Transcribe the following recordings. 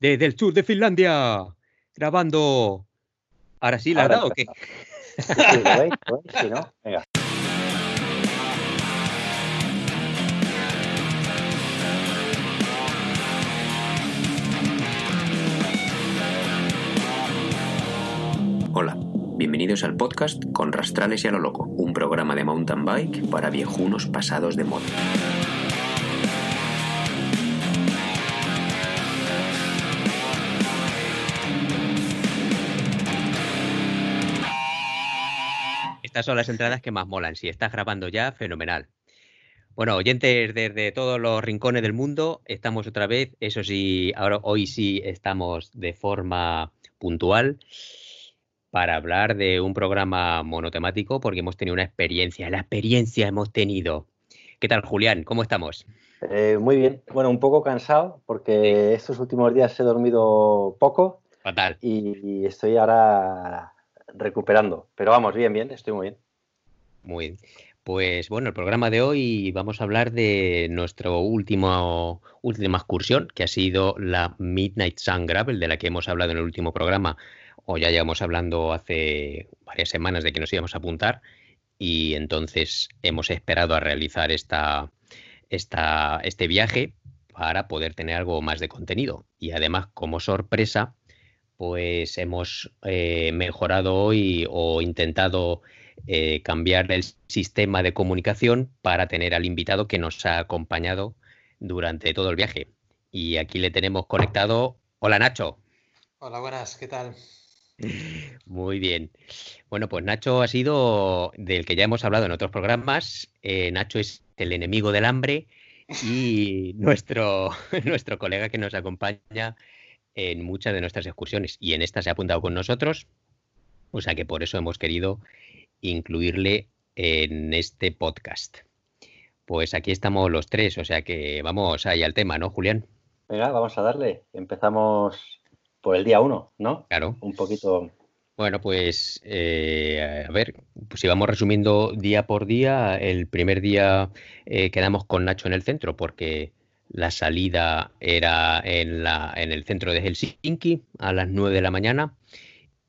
desde el sur de Finlandia, grabando. ¿Ahora sí la verdad o qué? Sí, ¿lo veis? ¿Lo veis? Sí, ¿no? Venga. Hola, bienvenidos al podcast Con Rastrales y a lo Loco, un programa de mountain bike para viejunos pasados de moda. Estas son las entradas que más molan. Si estás grabando ya, fenomenal. Bueno, oyentes desde todos los rincones del mundo, estamos otra vez. Eso sí, ahora hoy sí estamos de forma puntual para hablar de un programa monotemático porque hemos tenido una experiencia. La experiencia hemos tenido. ¿Qué tal, Julián? ¿Cómo estamos? Eh, muy bien. Bueno, un poco cansado porque estos últimos días he dormido poco Fatal. y estoy ahora recuperando. Pero vamos, bien, bien, estoy muy bien. Muy bien. Pues bueno, el programa de hoy vamos a hablar de último última excursión, que ha sido la Midnight Sun Gravel, de la que hemos hablado en el último programa, o ya llevamos hablando hace varias semanas de que nos íbamos a apuntar, y entonces hemos esperado a realizar esta, esta, este viaje para poder tener algo más de contenido. Y además, como sorpresa, pues hemos eh, mejorado hoy o intentado eh, cambiar el sistema de comunicación para tener al invitado que nos ha acompañado durante todo el viaje. Y aquí le tenemos conectado. Hola Nacho. Hola, buenas, ¿qué tal? Muy bien. Bueno, pues Nacho ha sido del que ya hemos hablado en otros programas. Eh, Nacho es el enemigo del hambre y nuestro, nuestro colega que nos acompaña en muchas de nuestras excursiones. Y en esta se ha apuntado con nosotros. O sea que por eso hemos querido incluirle en este podcast. Pues aquí estamos los tres, o sea que vamos ahí al tema, ¿no, Julián? Venga, vamos a darle. Empezamos por el día uno, ¿no? Claro. Un poquito. Bueno, pues eh, a ver, pues si vamos resumiendo día por día, el primer día eh, quedamos con Nacho en el centro porque la salida era en, la, en el centro de Helsinki a las 9 de la mañana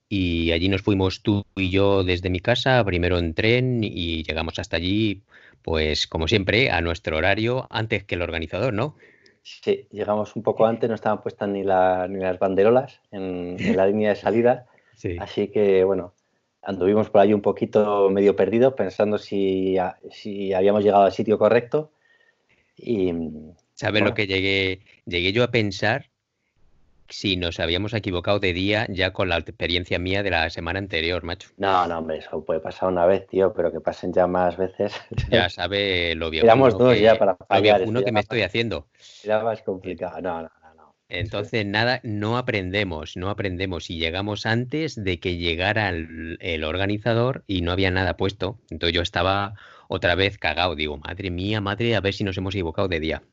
y allí nos fuimos tú y yo desde mi casa, primero en tren y llegamos hasta allí, pues como siempre, a nuestro horario antes que el organizador, ¿no? Sí, llegamos un poco antes, no estaban puestas ni, la, ni las banderolas en, en la línea de salida. Sí. Así que, bueno, anduvimos por ahí un poquito medio perdidos, pensando si, si habíamos llegado al sitio correcto. Y, ¿Sabes bueno, lo que llegué? Llegué yo a pensar si nos habíamos equivocado de día ya con la experiencia mía de la semana anterior, macho. No, no, hombre, eso puede pasar una vez, tío, pero que pasen ya más veces. Ya sabe lo viejo Éramos dos que, ya para fallar, eso que me más- estoy haciendo. Era más complicado. No, no, no. no. Entonces, nada, no aprendemos, no aprendemos. Y llegamos antes de que llegara el, el organizador y no había nada puesto. Entonces yo estaba otra vez cagado. Digo, madre mía, madre, a ver si nos hemos equivocado de día.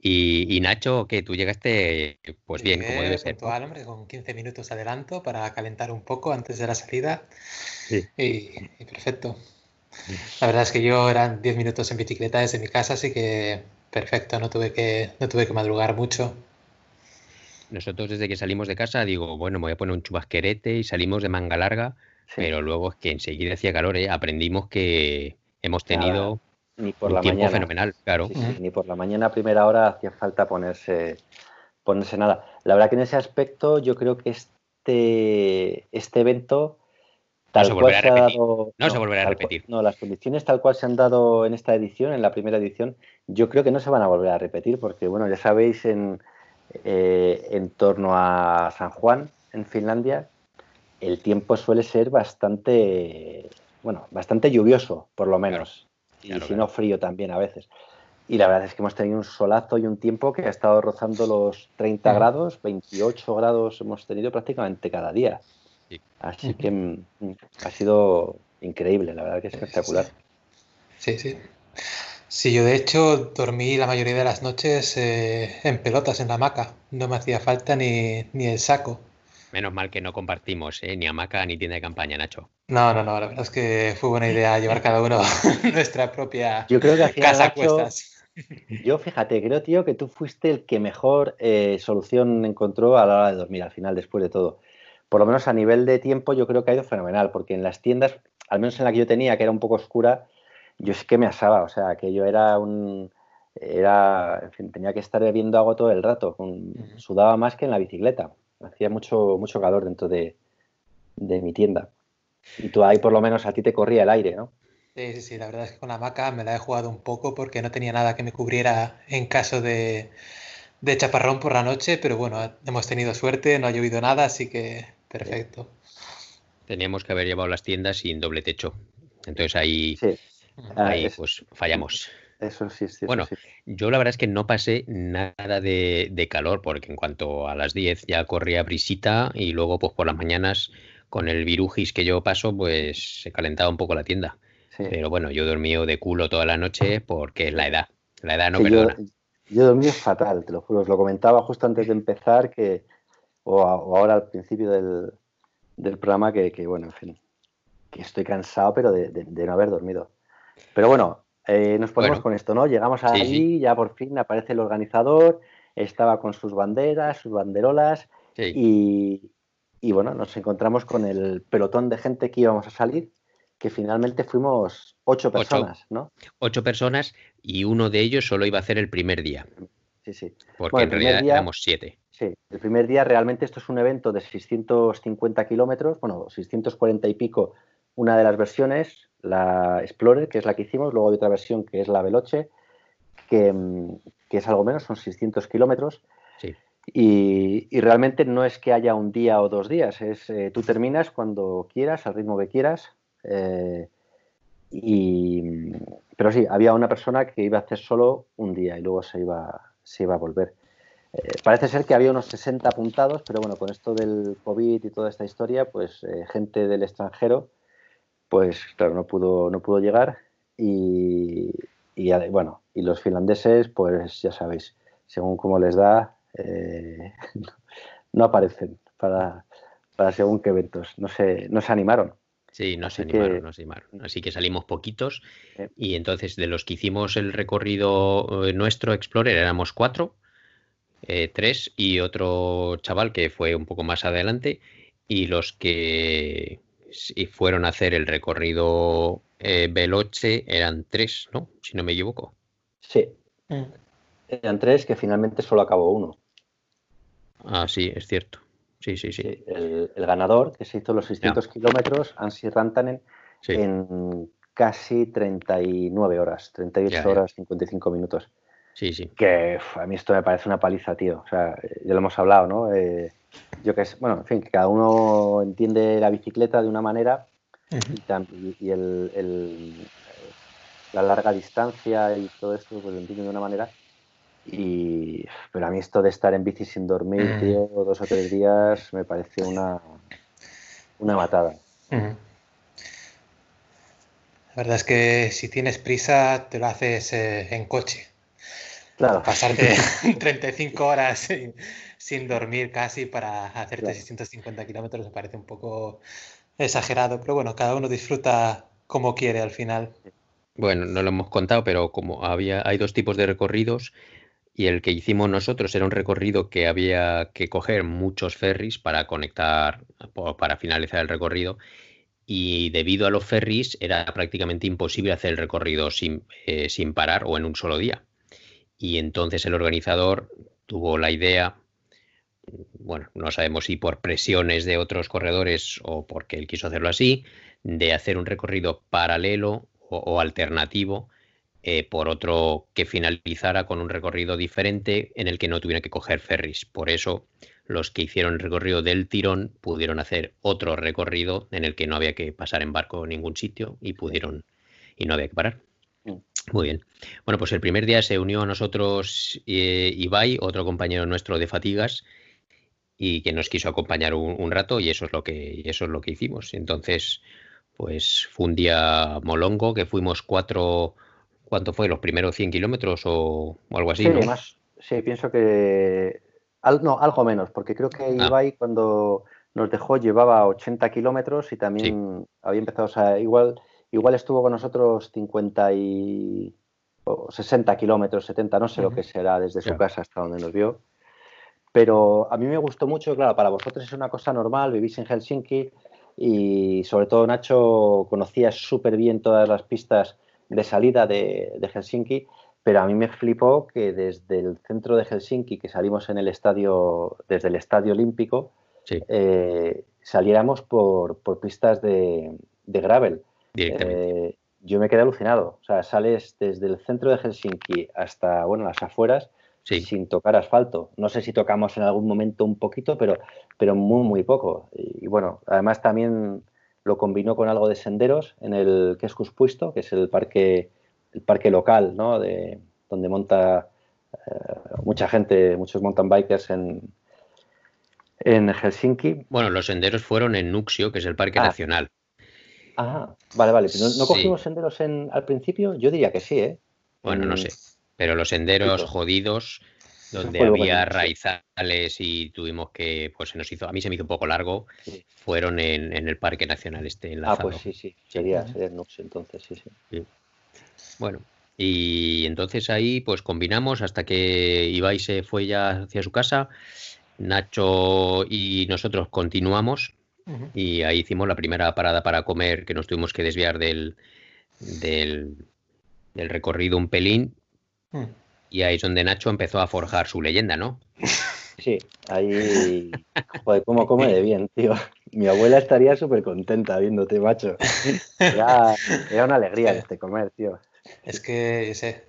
Y, y Nacho, que tú llegaste, pues bien, como debe ser. hombre, con 15 minutos de adelanto para calentar un poco antes de la salida. Sí. Y, y perfecto. La verdad es que yo eran 10 minutos en bicicleta desde mi casa, así que perfecto, no tuve que, no tuve que madrugar mucho. Nosotros desde que salimos de casa, digo, bueno, me voy a poner un chubasquerete y salimos de manga larga, Sí. pero luego es que enseguida hacía calor, ¿eh? Aprendimos que hemos tenido Ni por un la tiempo mañana. fenomenal, claro. Sí, sí, ni por la mañana a primera hora hacía falta ponerse, ponerse nada. La verdad que en ese aspecto yo creo que este, este evento, tal cual se ha dado. No se volverá a cual- repetir. no, las condiciones tal cual se han dado en esta edición, en la primera edición, yo creo que no se van a volver a repetir, porque bueno, ya sabéis, en, eh, en torno a San Juan, en Finlandia, el tiempo suele ser bastante, bueno, bastante lluvioso, por lo menos. Y claro, si no frío también a veces. Y la verdad es que hemos tenido un solazo y un tiempo que ha estado rozando los 30 Ujú. grados, 28 grados hemos tenido prácticamente cada día. Sí. Así que mm, ha sido increíble, la verdad que es espectacular. Sí, sí. Sí, yo de hecho dormí la mayoría de las noches eh, en pelotas en la hamaca. No me hacía falta ni, ni el saco. Menos mal que no compartimos, ¿eh? Ni hamaca ni tienda de campaña, Nacho. No, no, no, la verdad es que fue buena idea llevar cada uno nuestra propia Yo creo que hacía casa a Nacho, cuestas. yo fíjate, creo, tío, que tú fuiste el que mejor eh, solución encontró a la hora de dormir, al final, después de todo. Por lo menos a nivel de tiempo, yo creo que ha ido fenomenal, porque en las tiendas, al menos en la que yo tenía, que era un poco oscura, yo es que me asaba, o sea, que yo era un. Era, en fin, tenía que estar bebiendo agua todo el rato, sudaba más que en la bicicleta. Hacía mucho, mucho calor dentro de, de mi tienda. Y tú ahí por lo menos a ti te corría el aire, ¿no? Sí, sí, sí, la verdad es que con la hamaca me la he jugado un poco porque no tenía nada que me cubriera en caso de, chaparrón por la noche, pero bueno, hemos tenido suerte, no ha llovido nada, así que perfecto. Teníamos que haber llevado las tiendas sin doble techo. Entonces ahí, ahí ah, pues fallamos. Eso sí, sí. Bueno, yo la verdad es que no pasé nada de, de, calor, porque en cuanto a las 10 ya corría brisita y luego pues por las mañanas con el virujis que yo paso, pues se calentaba un poco la tienda. Pero bueno, yo dormí de culo toda la noche porque es la edad. La edad no perdona. Yo, dormí fatal, te lo juro. Os lo comentaba justo antes de empezar que, o, ahora al principio del, programa, que, bueno, en fin, que estoy cansado, pero de, no haber dormido. Pero bueno, eh, nos ponemos con esto, ¿no? Llegamos allí, ya por fin aparece el organizador, estaba con sus banderas, sus banderolas, y, y bueno, nos encontramos con el pelotón de gente que íbamos a salir que finalmente fuimos ocho personas, ¿no? Ocho personas y uno de ellos solo iba a hacer el primer día. Sí, sí. Porque en realidad éramos siete. Sí, el primer día realmente esto es un evento de 650 kilómetros, bueno, 640 y pico, una de las versiones, la Explorer, que es la que hicimos, luego hay otra versión que es la Veloce, que, mm, es algo menos, son 600 kilómetros. Sí. Y, realmente no es que haya un día o dos días, es eh, tú terminas cuando quieras, al ritmo que quieras, eh, y, pero sí, había una persona que iba a hacer solo un día y luego se iba, se iba a volver. Eh, parece ser que había unos 60 apuntados, pero bueno, con esto del COVID y toda esta historia, pues gente del extranjero, pues claro, no pudo, no pudo llegar. Y, y, bueno, y los finlandeses, pues ya sabéis, según cómo les da, no aparecen para, para según qué eventos. No se, no se animaron. Sí, nos animaron, nos animaron. Así que salimos poquitos. Y entonces, de los que hicimos el recorrido eh, nuestro Explorer, éramos cuatro, eh, tres y otro chaval que fue un poco más adelante. Y los que fueron a hacer el recorrido eh, Veloce eran tres, ¿no? Si no me equivoco. Sí. Mm. Eran tres que finalmente solo acabó uno. Ah, sí, es cierto. Sí, sí, sí. El, ganador, que se hizo los 600 kilómetros, Ansi Rantanen, en casi 39 horas, 38 horas, 55 minutos. Sí, sí. Que a mí esto me parece una paliza, tío. O sea, ya lo hemos hablado, ¿no? Eh, yo que es, bueno, en fin, que cada uno entiende la bicicleta de una manera y, el, la larga distancia y todo esto, pues lo entiende de una manera. Y, pero a mí esto de estar en bici sin dormir, mm. tío, dos o tres días, me parece una, una matada. La verdad es que si tienes prisa, te lo haces eh, en coche. Claro. Pasarte 35 horas sin, dormir casi para hacerte 650 kilómetros me parece un poco exagerado, pero bueno, cada uno disfruta como quiere al final. Bueno, no lo hemos contado, pero como había, hay dos tipos de recorridos y el que hicimos nosotros era un recorrido que había que coger muchos ferries para conectar, para finalizar el recorrido. Y debido a los ferries era prácticamente imposible hacer el recorrido sin, eh, sin parar o en un solo día. Y entonces el organizador tuvo la idea, bueno, no sabemos si por presiones de otros corredores o porque él quiso hacerlo así, de hacer un recorrido paralelo o alternativo eh, por otro que finalizara con un recorrido diferente en el que no tuviera que coger ferries. Por eso los que hicieron el recorrido del tirón pudieron hacer otro recorrido en el que no había que pasar en barco en ningún sitio y pudieron y no había que parar. Muy bien. Bueno, pues el primer día se unió a nosotros eh, Ibai, otro compañero nuestro de fatigas, y que nos quiso acompañar un, rato y eso es lo que eso es lo que hicimos. Entonces, pues fue un día molongo que fuimos cuatro ¿Cuánto fue? ¿Los primeros 100 kilómetros o, algo así? Sí, más, sí, pienso que. no, algo menos, porque creo que ah. Ibai cuando nos dejó llevaba 80 kilómetros y también había empezado, o sea, igual, igual estuvo con nosotros 50 y 60 kilómetros, 70, no sé lo que será desde su casa hasta donde nos vio. Pero a mí me gustó mucho, claro, para vosotros es una cosa normal, vivís en Helsinki y sobre todo Nacho conocía súper bien todas las pistas de salida de, Helsinki, pero a mí me flipó que desde el centro de Helsinki, que salimos en el estadio, desde el estadio olímpico, eh, saliéramos por, pistas de, gravel. Eh, yo me quedé alucinado. O sea, sales desde el centro de Helsinki hasta, bueno, las afueras sin tocar asfalto. No sé si tocamos en algún momento un poquito, pero, pero muy, muy poco. Y, bueno, además también lo combinó con algo de senderos en el Keskus Puisto, que es el parque, el parque local, ¿no? De, donde monta eh, mucha gente, muchos mountain bikers en, en Helsinki. Bueno, los senderos fueron en Nuxio, que es el parque ah. nacional. Ah, vale, vale. ¿No, cogimos senderos en, al principio? Yo diría que sí, ¿eh? Bueno, no sé. Pero los senderos jodidos, donde había raizales y tuvimos que, pues se nos hizo, a mí se me hizo un poco largo, fueron en, el Parque Nacional este enlazado. Ah, pues sí, sí, sería, sería Nux entonces, sí, sí. Bueno, y entonces ahí pues combinamos hasta que Ibai se fue ya hacia su casa, Nacho y nosotros continuamos y ahí hicimos la primera parada para comer, que nos tuvimos que desviar del, del, del recorrido un pelín Hmm. Y ahí es donde Nacho empezó a forjar su leyenda, ¿no? Sí, ahí. Joder, cómo come de bien, tío. Mi abuela estaría súper contenta viéndote, macho. Era, una alegría este comer, tío. Es que, yo sé.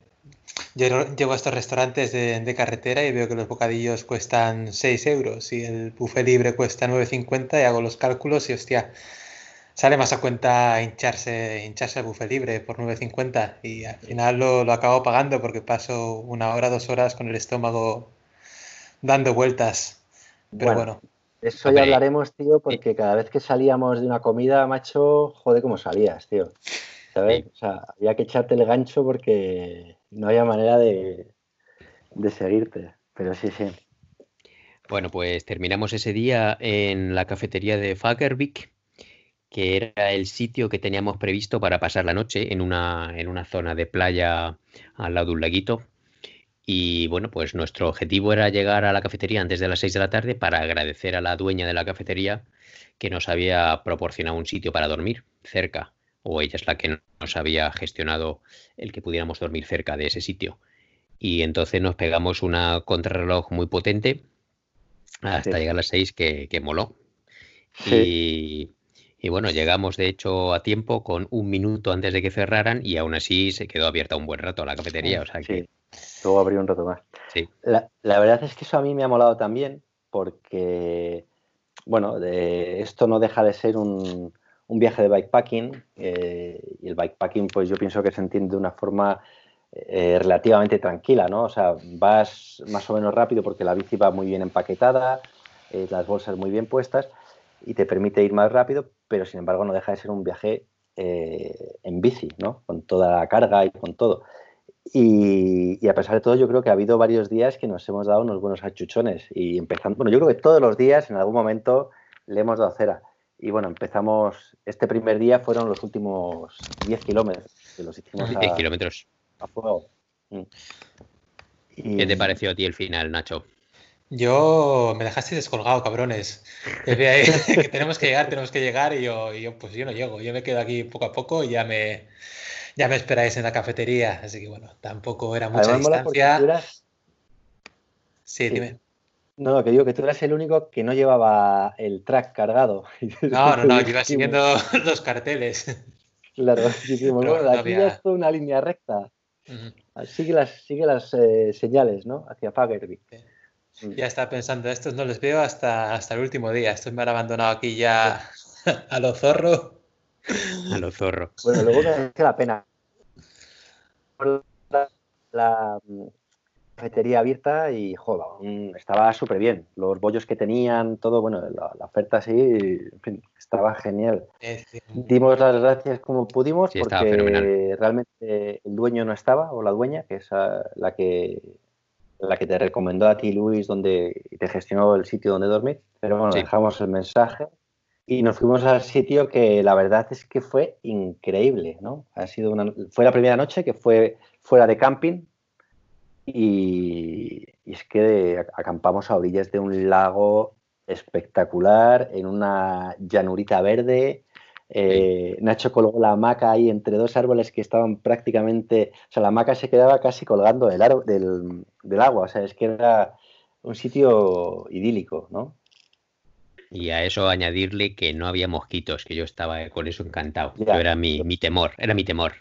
Yo llevo a estos restaurantes de, de, carretera y veo que los bocadillos cuestan 6 euros y el buffet libre cuesta 9,50 y hago los cálculos y hostia, sale más a cuenta hincharse, hincharse el buffet libre por 9.50 y al final lo, lo, acabo pagando porque paso una hora, dos horas con el estómago dando vueltas. Pero bueno. Eso ya hablaremos, tío, porque cada vez que salíamos de una comida, macho, joder, cómo salías, tío. ¿Sabes? O sea, había que echarte el gancho porque no había manera de, de seguirte. Pero sí, sí. Bueno, pues terminamos ese día en la cafetería de Fagervik que era el sitio que teníamos previsto para pasar la noche en una, en una zona de playa al lado de un laguito. Y bueno, pues nuestro objetivo era llegar a la cafetería antes de las 6 de la tarde para agradecer a la dueña de la cafetería que nos había proporcionado un sitio para dormir cerca, o ella es la que nos había gestionado el que pudiéramos dormir cerca de ese sitio. Y entonces nos pegamos una contrarreloj muy potente hasta llegar a las 6 que, que moló. Y y bueno, llegamos de hecho a tiempo con un minuto antes de que cerraran y aún así se quedó abierta un buen rato la cafetería. O sea que... luego abrió un rato más. Sí. La, verdad es que eso a mí me ha molado también porque, bueno, de, esto no deja de ser un, viaje de bikepacking eh, y el bikepacking pues yo pienso que se entiende de una forma eh, relativamente tranquila, ¿no? O sea, vas más o menos rápido porque la bici va muy bien empaquetada, eh, las bolsas muy bien puestas y te permite ir más rápido, pero sin embargo no deja de ser un viaje en bici, ¿no? Con toda la carga y con todo. Y, a pesar de todo, yo creo que ha habido varios días que nos hemos dado unos buenos achuchones. Y empezando, bueno, yo creo que todos los días en algún momento le hemos dado cera. Y bueno, empezamos, este primer día fueron los últimos 10 kilómetros que los hicimos 10 kilómetros. A fuego. Mm. ¿Qué te pareció a ti el final, Nacho? Yo me dejaste descolgado, cabrones. que tenemos que llegar, tenemos que llegar y yo, yo, pues yo no llego. Yo me quedo aquí poco a poco y ya me, ya me esperáis en la cafetería. Así que bueno, tampoco era mucha distancia. Sí, dime. No, que digo que tú eras el único que no llevaba el track cargado. No, no, no, yo iba siguiendo los carteles. Claro, bueno, aquí ya es una línea recta. Sigue las, sigue las eh, señales, ¿no? Hacia Fagervik. Ya estaba pensando, estos no les veo hasta, hasta el último día. Estos me han abandonado aquí ya a lo zorro. A lo zorro. Bueno, luego me la pena. La, mm, cafetería abierta y, joder, estaba súper bien. Los bollos que tenían, todo, bueno, la, oferta sí, en fin, estaba genial. Dimos las gracias como pudimos porque realmente el dueño no estaba, o la dueña, que es la que la que te recomendó a ti Luis, donde te gestionó el sitio donde dormir. Pero bueno, dejamos el mensaje y nos fuimos al sitio que la verdad es que fue increíble, ¿no? Ha sido una, fue la primera noche que fue fuera de camping y, es que acampamos a orillas de un lago espectacular, en una llanurita verde. Eh, Nacho colgó la hamaca ahí entre dos árboles que estaban prácticamente, o sea, la hamaca se quedaba casi colgando del, del, del agua, o sea, es que era un sitio idílico, ¿no? Y a eso añadirle que no había mosquitos, que yo estaba con eso encantado. era mi, mi, temor, era mi temor.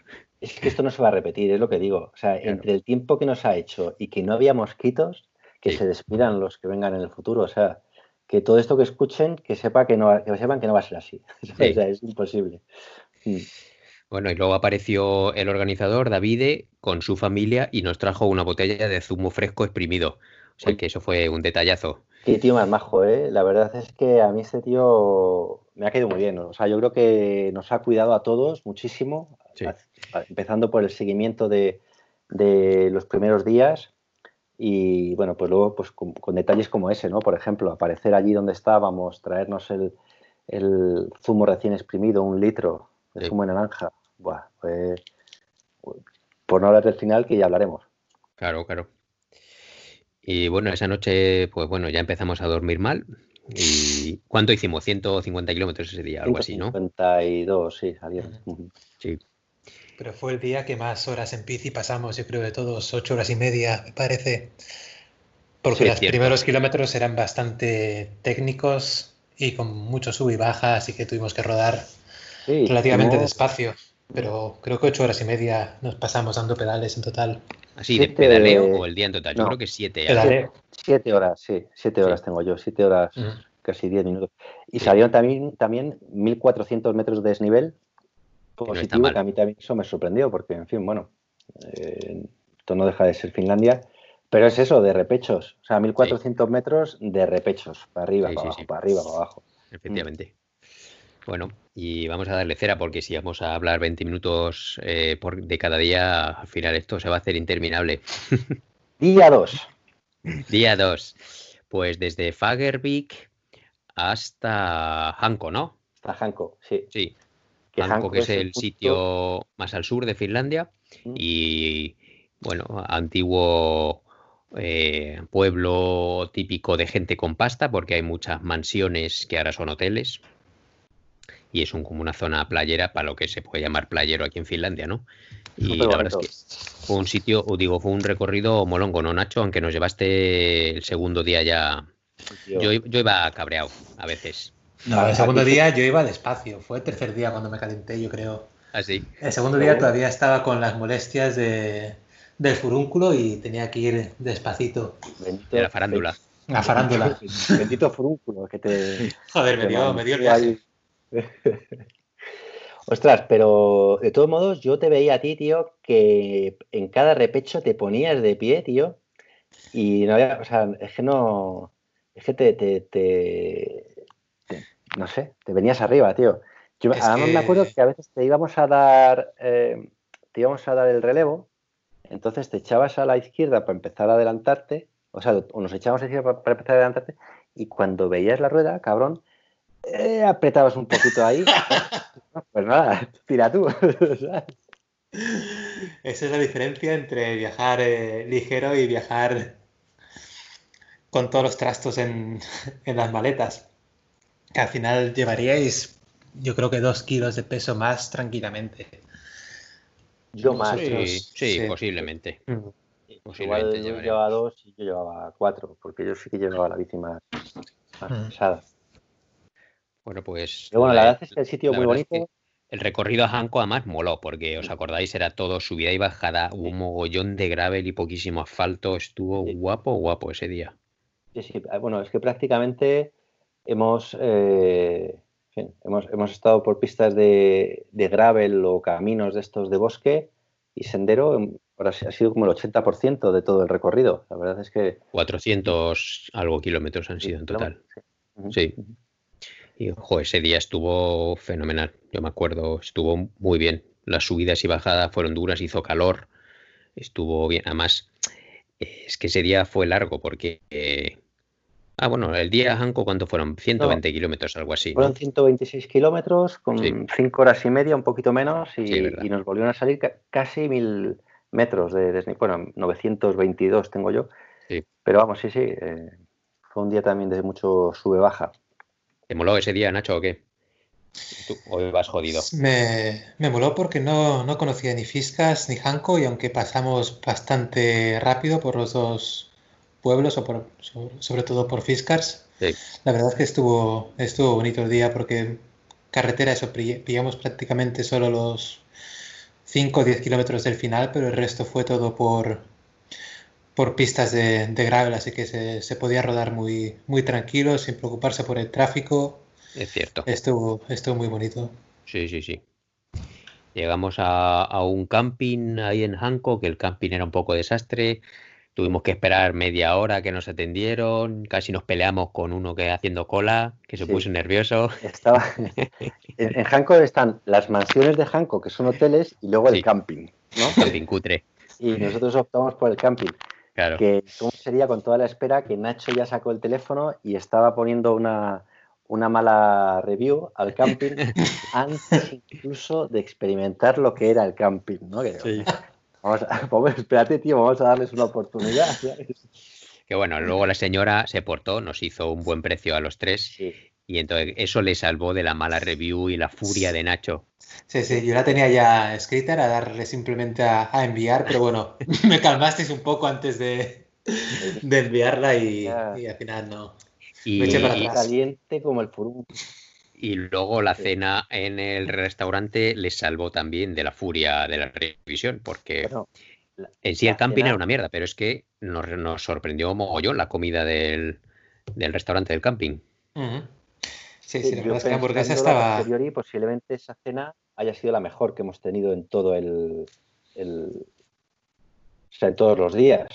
Es que esto no se va a repetir, es lo que digo. O sea, entre el tiempo que nos ha hecho y que no había mosquitos, que se despidan los que vengan en el futuro. O sea, que todo esto que escuchen, que, sepa que, no, que sepan que no va a ser así. o sea, es imposible. Mm. Bueno, y luego apareció el organizador, Davide, con su familia y nos trajo una botella de zumo fresco exprimido. O sea que eso fue un detallazo. Qué tío más majo, ¿eh? La verdad es que a mí este tío me ha quedado muy bien. O sea, yo creo que nos ha cuidado a todos muchísimo, empezando por el seguimiento de, los primeros días y, bueno, pues luego pues con, detalles como ese, ¿no? Por ejemplo, aparecer allí donde estábamos, traernos el, zumo recién exprimido, un litro de zumo de naranja. Buah, pues, por no hablar del final, que ya hablaremos. Claro, claro. Y bueno, esa noche, pues bueno, ya empezamos a dormir mal. ¿Y cuánto hicimos? 150 kilómetros ese día, algo así, ¿no? 152, sí, salieron. Sí. Pero fue el día que más horas en bici pasamos, yo creo, de todos, ocho horas y media, me parece. Porque los primeros kilómetros eran bastante técnicos y con mucho sub y baja, así que tuvimos que rodar relativamente despacio. Pero creo que ocho horas y media nos pasamos dando pedales en total. ¿Así de pedaleo o el día en total? Yo creo que siete. Siete horas, sí. Siete horas tengo yo. Siete horas, casi diez minutos. Y salieron también, también 1400 metros de desnivel positivo, que a mí también eso me sorprendió, porque, en fin, bueno, eh, esto no deja de ser Finlandia. Pero es eso, de repechos. O sea, 1400 metros de repechos. Para arriba, para abajo, para arriba, para abajo. Efectivamente. Bueno, y vamos a darle cera porque si vamos a hablar 20 minutos eh, por, de cada día, al final esto se va a hacer interminable. Día 2. Día 2. Pues desde Fagervik hasta Hanko, ¿no? Hasta Hanko, sí. Sí. Que Hanko, que es, el, sitio más al sur de Finlandia mm. y, bueno, antiguo eh, pueblo típico de gente con pasta porque hay muchas mansiones que ahora son hoteles y es un, como una zona playera para lo que se puede llamar playero aquí en Finlandia, ¿no? Y la verdad es que fue un sitio, o digo, fue un recorrido molongo, ¿no, Nacho? Aunque nos llevaste el segundo día ya. Yo, yo iba cabreado a veces. No, el segundo día yo iba despacio. Fue el tercer día cuando me calenté, yo creo. Así. ¿Ah, el segundo día todavía estaba con las molestias de, del furúnculo y tenía que ir despacito. de la farándula. La farándula. Bendito furúnculo que te. Joder, me dio, me dio el viaje. Ostras, pero de todos modos, yo te veía a ti, tío, que en cada repecho te ponías de pie, tío, y no había, o sea, es que no, es que te, te, no sé, te venías arriba, tío. Yo además me acuerdo que a veces te íbamos a dar, eh, te íbamos a dar el relevo, entonces te echabas a la izquierda para empezar a adelantarte, o sea, o nos echábamos a la izquierda para empezar a adelantarte, y cuando veías la rueda, cabrón, eh, apretabas un poquito ahí. pues nada, tira tú. Esa es la diferencia entre viajar eh, ligero y viajar con todos los trastos en, las maletas. Que al final llevaríais, yo creo que dos kilos de peso más tranquilamente. Yo más. Sí, posiblemente. Mm. Igual yo llevaba dos y yo llevaba cuatro, porque yo sí que llevaba la bici más, mm. pesada. Bueno, pues. bueno, la verdad es que el sitio muy bonito. el recorrido a Hanko además moló, porque os acordáis, era todo subida y bajada, hubo un mogollón de gravel y poquísimo asfalto. Estuvo guapo, guapo ese día. Sí, sí. Bueno, es que prácticamente hemos, eh, hemos, hemos, estado por pistas de, de, gravel o caminos de estos de bosque y sendero. Ahora ha sido como el 80% de todo el recorrido. La verdad es que. 400 algo kilómetros han sido en total. sí. Y ojo, ese día estuvo fenomenal. Yo me acuerdo, estuvo muy bien. Las subidas y bajadas fueron duras, hizo calor, estuvo bien. Además, es que ese día fue largo porque. Eh, ah, bueno, el día Hanco, ¿cuánto fueron? 120 kilómetros, algo así. Fueron 126 kilómetros con 5 horas y media, un poquito menos, y, nos volvieron a salir casi mil, metros de, bueno, 922 tengo yo. Pero vamos, sí, sí, eh, fue un día también de mucho sube-baja. ¿Te moló ese día, Nacho, o qué? hoy vas jodido. Me, me moló porque no, no, conocía ni Fiscas ni Hanco y aunque pasamos bastante rápido por los dos pueblos, o por, sobre, todo por Fiscars, la verdad es que estuvo, estuvo bonito el día porque carretera, eso, pillamos prácticamente solo los 5 o 10 kilómetros del final, pero el resto fue todo por, por pistas de, de gravel, así que se, se, podía rodar muy, muy tranquilo, sin preocuparse por el tráfico. Es cierto. Estuvo, estuvo muy bonito. Sí, sí, sí. Llegamos a, a, un camping ahí en Hancock, que el camping era un poco desastre. Tuvimos que esperar media hora que nos atendieron, casi nos peleamos con uno que haciendo cola, que se puso nervioso. Estaba... en, Hancock están las mansiones de Hancock, que son hoteles, y luego el camping, ¿no? Camping cutre. Y nosotros optamos por el camping. Claro. Que cómo sería con toda la espera que Nacho ya sacó el teléfono y estaba poniendo una, una mala review al camping antes incluso de experimentar lo que era el camping, ¿no? sí. Vamos a, espérate, tío, vamos a darles una oportunidad. Que bueno, luego la señora se portó, nos hizo un buen precio a los tres y entonces eso le salvó de la mala review y la furia de Nacho. Sí, sí, yo la tenía ya escrita, era darle simplemente a, enviar, pero bueno, me calmasteis un poco antes de, de enviarla y, y al final no. Y, caliente como el furum. Y luego la cena en el restaurante les salvó también de la furia de la revisión, porque en sí el camping era una mierda, pero es que nos, nos sorprendió mogollón la comida del, del restaurante del camping. Sí, sí, la verdad es que la hamburguesa estaba. y posiblemente esa cena haya sido la mejor que hemos tenido en todo el. el o sea, en todos los días,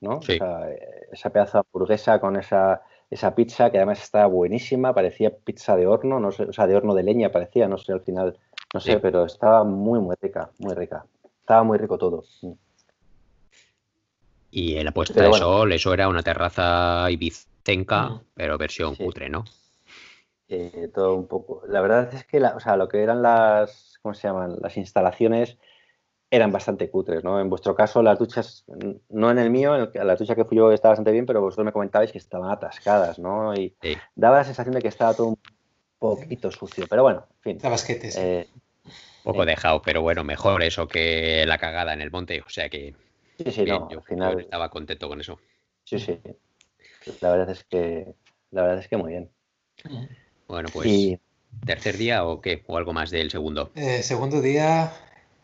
¿no? esa pedazo de hamburguesa con esa esa pizza que además estaba buenísima, parecía pizza de horno, no sé, o sea, de horno de leña parecía, no sé, al final, no sé, pero estaba muy, muy rica, muy rica. Estaba muy rico todo. Y en la puesta de sol, eso era una terraza ibicenca, mm. pero versión cutre, ¿no? Eh, todo un poco. La verdad es que, o sea, lo que eran las, ¿cómo se llaman? Las instalaciones eran bastante cutres, ¿no? En vuestro caso, las duchas, no en el mío, en la ducha que fui yo estaba bastante bien, pero vosotros me comentabais que estaban atascadas, ¿no? Y daba la sensación de que estaba todo un poquito sucio, pero bueno, en fin. basquetes. Eh, poco dejado, pero bueno, mejor eso que la cagada en el monte, o sea que... Sí, sí, no, al final... estaba contento con eso. Sí, sí. La verdad es que, la verdad es que muy bien. Bueno, pues... ¿Tercer día o qué? ¿O algo más del segundo? Eh, segundo día,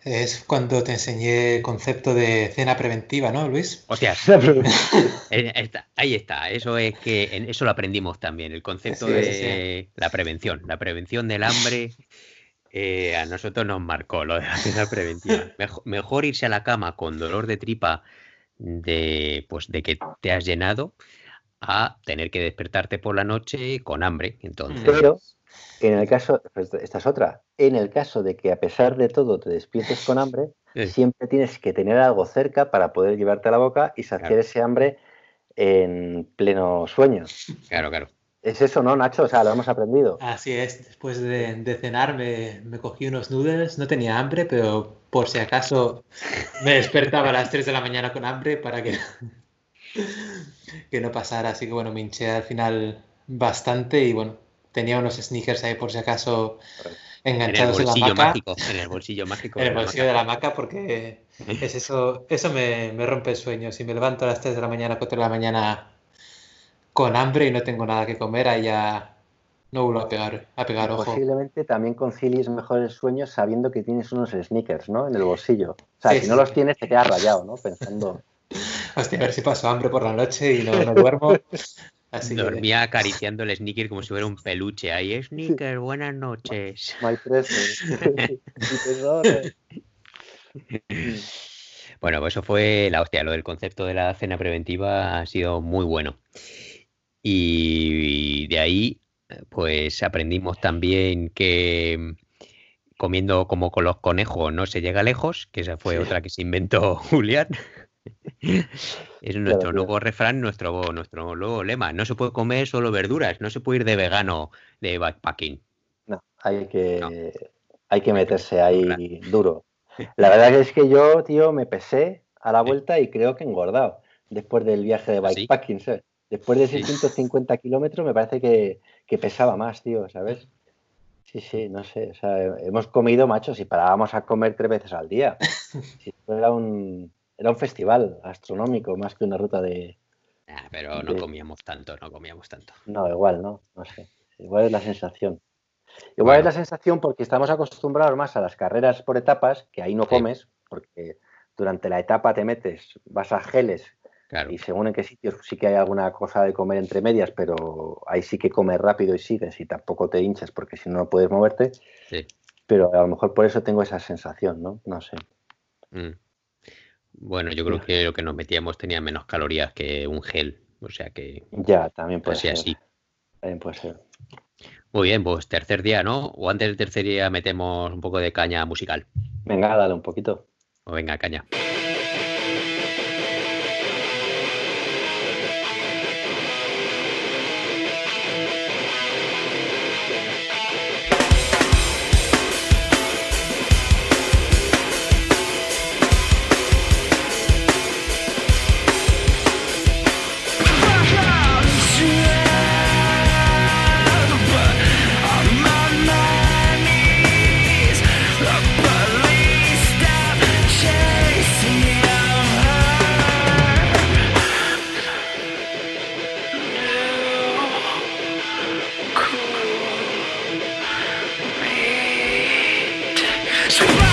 es cuando te enseñé el concepto de cena preventiva, ¿no, Luis? Hostia, eh, ahí está, eso es que eso lo aprendimos también, el concepto de la prevención, la prevención del hambre. Eh, a nosotros nos marcó lo de la cena preventiva. Mejor, irse a la cama con dolor de tripa de, pues, de que te has llenado a tener que despertarte por la noche con hambre. Entonces, en el caso, pues, esta es otra, en el caso de que a pesar de todo te despiertes con hambre, siempre tienes que tener algo cerca para poder llevarte a la boca y saciar ese hambre en pleno sueño. Claro, claro. Es eso, ¿no, Nacho? O sea, lo hemos aprendido. Así es. Después de, cenar me, cogí unos noodles. No tenía hambre, pero por si acaso me despertaba a las 3 de la mañana con hambre para que, que no pasara. Así que bueno, me hinché al final bastante y bueno, tenía unos sneakers ahí por si acaso enganchados en, la maca. en el bolsillo mágico. en el bolsillo de la maca porque es eso, eso me, rompe el sueño. Si me levanto a las 3 de la mañana, 4 de la mañana con hambre y no tengo nada que comer, ahí ya no vuelvo a pegar, a pegar ojo. Posiblemente también concilies mejor el sueño sabiendo que tienes unos sneakers, ¿no? En el bolsillo. O sea, si no los tienes te quedas rayado, ¿no? Pensando... Hostia, a ver si paso hambre por la noche y no, no duermo. Dormía acariciando el sneaker como si fuera un peluche. Ahí, sneaker, buenas noches. bueno, pues eso fue la hostia. Lo del concepto de la cena preventiva ha sido muy bueno. Y de ahí, pues aprendimos también que comiendo como con los conejos no se llega lejos, que esa fue otra que se inventó Julián. Es nuestro nuevo refrán, nuestro, nuestro nuevo lema. No se puede comer solo verduras, no se puede ir de vegano de backpacking. No, hay que, Hay que meterse ahí duro. La verdad es que yo, tío, me pesé a la vuelta y creo que he engordado después del viaje de ¿Ah, bikepacking, ¿sabes? Después de 650 kilómetros me parece que, que, pesaba más, tío, ¿sabes? Sí, sí, no sé. O sea, hemos comido, macho, si parábamos a comer tres veces al día. Si era un, era un festival astronómico más que una ruta de... Ah, pero no de... comíamos tanto, no comíamos tanto. No, igual, ¿no? No sé. Igual es la sensación. Igual bueno. es la sensación porque estamos acostumbrados más a las carreras por etapas, que ahí no comes, sí. porque durante la etapa te metes, vas a geles claro. y según en qué sitios sí que hay alguna cosa de comer entre medias, pero ahí sí que comes rápido y sigues y tampoco te hinchas porque si no, no puedes moverte. Sí. Pero a lo mejor por eso tengo esa sensación, ¿no? No sé. Mm. Bueno, yo creo que lo que nos metíamos tenía menos calorías que un gel, o sea que... Ya, también puede ser. así. También puede ser. Muy bien, pues tercer día, ¿no? O antes del tercer día metemos un poco de caña musical. Venga, dale un poquito. O venga, caña. Muy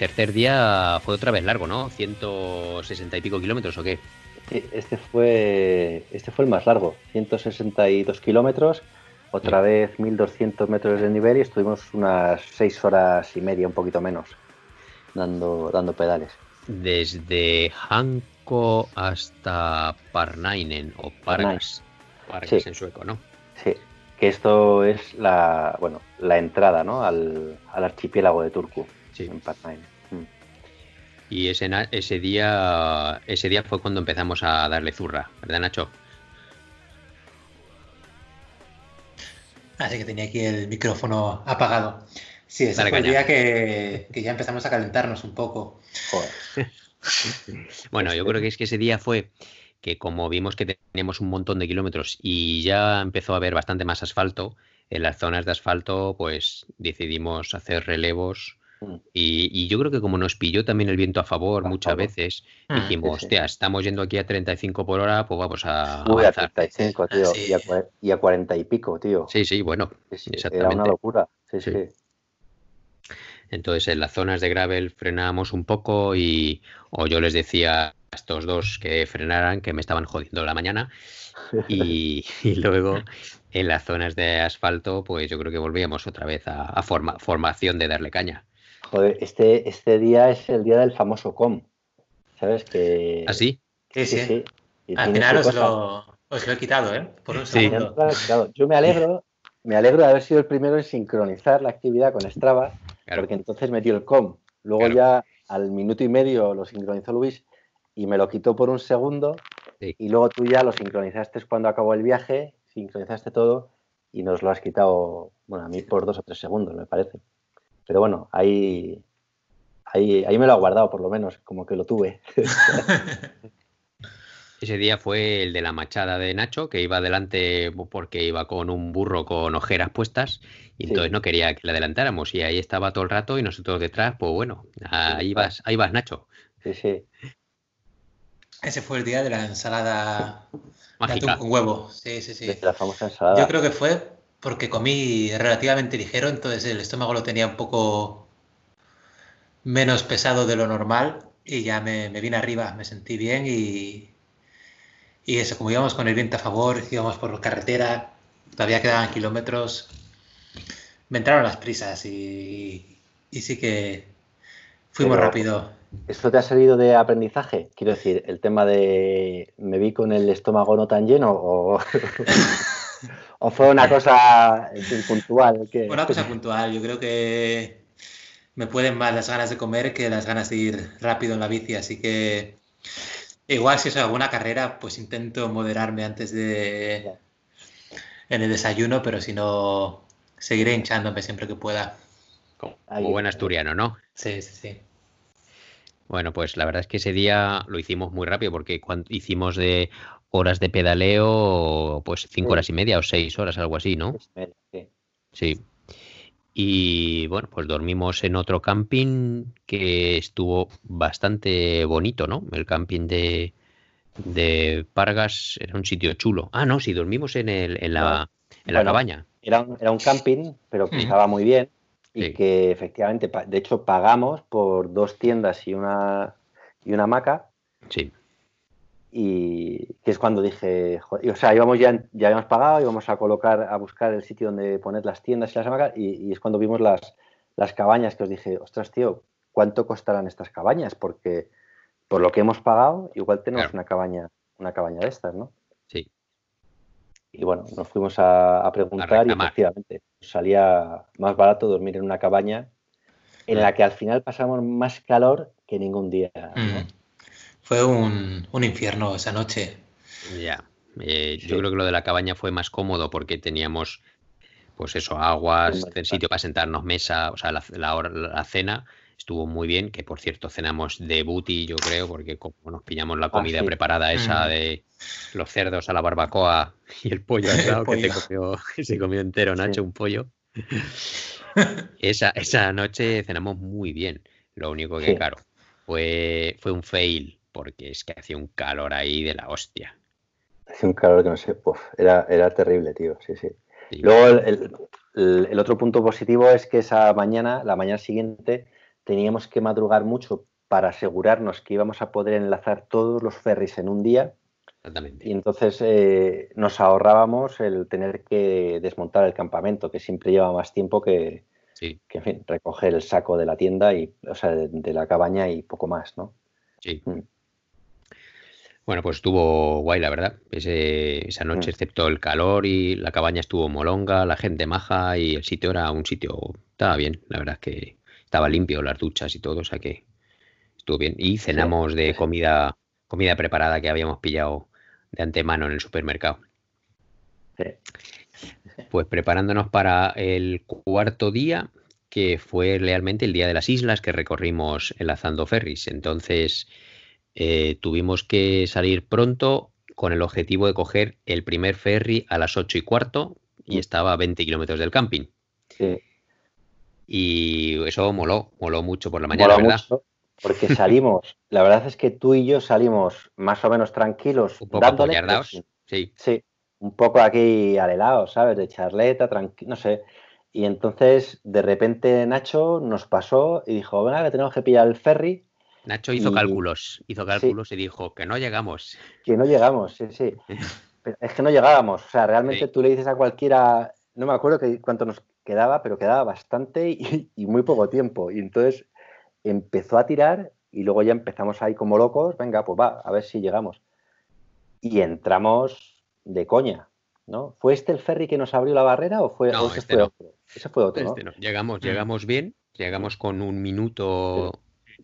tercer día fue otra vez largo, ¿no? 160 y pico kilómetros o qué? Sí, este fue, este fue el más largo, 162 kilómetros, otra sí. vez 1200 metros de nivel y estuvimos unas 6 horas y media, un poquito menos, dando, dando pedales. Desde Hanko hasta Parnainen o Pargas, Pargas sí. en sueco, ¿no? Sí, que esto es la, bueno, la entrada ¿no? al, al archipiélago de Turku, sí. en Patnain. Y ese, ese, día, ese día fue cuando empezamos a darle zurra, ¿verdad, Nacho? Así que tenía aquí el micrófono apagado. Sí, ese Dale fue caña. el día que, que, ya empezamos a calentarnos un poco. Joder. bueno, yo creo que es que ese día fue que como vimos que teníamos un montón de kilómetros y ya empezó a haber bastante más asfalto, en las zonas de asfalto pues decidimos hacer relevos. Y, y, yo creo que como nos pilló también el viento a favor muchas veces, mm, dijimos, sí, hostia, estamos yendo aquí a 35 por hora, pues vamos a... Uy, a 35, tío, sí. y, a, y, a, 40 y pico, tío. Sí, sí, bueno, exactamente. Era una locura, sí, sí. Entonces en las zonas de gravel frenábamos un poco y o yo les decía a estos dos que frenaran, que me estaban jodiendo la mañana. Y, y, luego en las zonas de asfalto, pues yo creo que volvíamos otra vez a, a forma, formación de darle caña. Joder, este, este día es el día del famoso com. ¿Sabes? Que... ¿Ah, sí? Sí, sí. sí. sí. Al final os lo, os lo, he quitado, ¿eh? Por un sí. Yo me alegro, me alegro de haber sido el primero en sincronizar la actividad con Strava, claro. porque entonces metió el com. Luego claro. ya al minuto y medio lo sincronizó Luis y me lo quitó por un segundo sí. y luego tú ya lo sincronizaste cuando acabó el viaje, sincronizaste todo y nos lo has quitado, bueno, a mí por dos o tres segundos, me parece. Pero bueno, ahí, ahí, ahí me lo ha guardado por lo menos, como que lo tuve. Ese día fue el de la machada de Nacho, que iba adelante porque iba con un burro con ojeras puestas y entonces no quería que le adelantáramos y ahí estaba todo el rato y nosotros detrás, pues bueno, ahí vas, ahí vas Nacho. Sí, sí. Ese fue el día de la ensalada Mágica. con huevo. Sí, sí, sí. De la famosa ensalada. Yo creo que fue porque comí relativamente ligero, entonces el estómago lo tenía un poco menos pesado de lo normal y ya me, me vine arriba, me sentí bien y, y eso, como íbamos con el viento a favor, íbamos por carretera, todavía quedaban kilómetros, me entraron las prisas y, y sí que fuimos Pero- rápido. ¿Esto te ha servido de aprendizaje? Quiero decir, el tema de me vi con el estómago no tan lleno o, o fue una cosa puntual. Que... Una cosa puntual, yo creo que me pueden más las ganas de comer que las ganas de ir rápido en la bici, así que igual si es alguna carrera, pues intento moderarme antes de en el desayuno, pero si no, seguiré hinchándome siempre que pueda. Como, buen asturiano, ¿no? Sí, sí, sí. Bueno, pues la verdad es que ese día lo hicimos muy rápido porque cuando hicimos de horas de pedaleo, pues cinco Sí. horas y media o seis horas, algo así, ¿no? Sí. Sí. Y bueno, pues dormimos en otro camping que estuvo bastante bonito, ¿no? El camping de, de Pargas era un sitio chulo. Ah, no, sí, dormimos en, el, en la, en la Bueno, cabaña. Era un, era un camping, pero que estaba muy bien y Sí. que efectivamente, de hecho, pagamos por dos tiendas y una, y una hamaca. Sí, Y que es cuando dije, joder, o sea, íbamos ya, ya habíamos pagado, íbamos a colocar, a buscar el sitio donde poner las tiendas y las hamacas, y, y es cuando vimos las, las cabañas que os dije, ostras, tío, ¿cuánto costarán estas cabañas? Porque por lo que hemos pagado, igual tenemos Claro. una cabaña, una cabaña de estas, ¿no? sí. Y bueno, nos fuimos a, a preguntar y efectivamente salía más barato dormir en una cabaña en la que al final pasamos más calor que ningún día. ¿no? Mm. Fue un, un infierno esa noche. Ya. Eh, Sí. Yo creo que lo de la cabaña fue más cómodo porque teníamos, pues eso, aguas, Sí, el sitio para sentarnos, mesa, o sea, la, la hora- la cena estuvo muy bien, que por cierto cenamos de booty, yo creo, porque como nos pillamos la comida sí. preparada esa Mm. de los cerdos a la barbacoa y el pollo asado que, se pollo. comió, que se comió entero Sí. Nacho, un pollo. esa, esa noche cenamos muy bien. Lo único que, Sí. claro, fue, fue un fail, porque es que hacía un calor ahí de la hostia. Hacía un calor que no sé, puf, era, era terrible, tío, sí, sí. Sí. Luego el, el- otro punto positivo es que esa mañana, la mañana siguiente, teníamos que madrugar mucho para asegurarnos que íbamos a poder enlazar todos los ferries en un día Exactamente. y entonces eh, nos ahorrábamos el tener que desmontar el campamento, que siempre lleva más tiempo que, Sí, que, en fin, recoger el saco de la tienda y, o sea, de, de la cabaña y poco más, ¿no? sí. Mm. Bueno, pues estuvo guay, la verdad. Ese- esa noche, Mm. excepto el calor y la cabaña estuvo molonga, la gente maja y el sitio era un sitio, estaba bien, la verdad es que estaba limpio, las duchas y todo, o sea que estuvo bien. Y cenamos de comida, comida preparada que habíamos pillado de antemano en el supermercado. Sí. Pues preparándonos para el cuarto día, que fue realmente el día de las islas que recorrimos enlazando ferries. Entonces eh, tuvimos que salir pronto con el objetivo de coger el primer ferry a las ocho y cuarto y Mm. estaba a 20 kilómetros del camping. Sí. Y eso moló, moló mucho por la mañana, ¿verdad? mucho porque salimos, la verdad es que tú y yo salimos más o menos tranquilos, Un poco dándole, Sí, sí, un poco aquí al helado, ¿sabes? De charleta, tranqui no sé. Y entonces, de repente, Nacho nos pasó y dijo, venga, que tenemos que pillar el ferry, Nacho hizo Y- cálculos, hizo cálculos y dijo que no llegamos. que no llegamos, sí, sí. Pero es que no llegábamos, o sea, realmente Sí. tú le dices a cualquiera, no me acuerdo que, cuánto nos quedaba, pero quedaba bastante y, y muy poco tiempo. Y entonces empezó a tirar y luego ya empezamos ahí como locos, venga, pues va, a ver si llegamos. Y entramos de coña, ¿no? ¿Fue este el ferry que nos abrió la barrera o fue, No, o ese este fue no. otro? Ese fue otro, ¿no? Este no. Llegamos, Mm. llegamos bien, llegamos con un minuto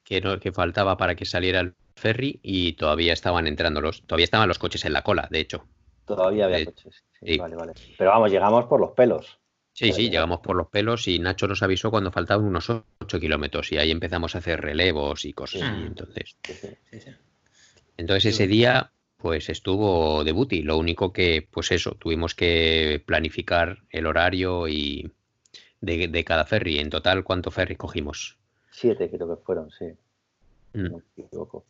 que, no- que faltaba para que saliera el ferry y todavía estaban entrando los, todavía estaban los coches en la cola, de hecho. Todavía había Eh, coches. Sí, sí. Vale, vale. Pero vamos, llegamos por los pelos. Sí, sí, llegamos por los pelos y Nacho nos avisó cuando faltaban unos 8 kilómetros y ahí empezamos a hacer relevos y cosas. Así, entonces, entonces Sí, ese bueno. día Pues estuvo de booty. Lo único que, pues eso, tuvimos que planificar el horario y de, cada ferry. En total, ¿cuántos ferries cogimos? Siete creo que fueron, sí. Mm. No me equivoco.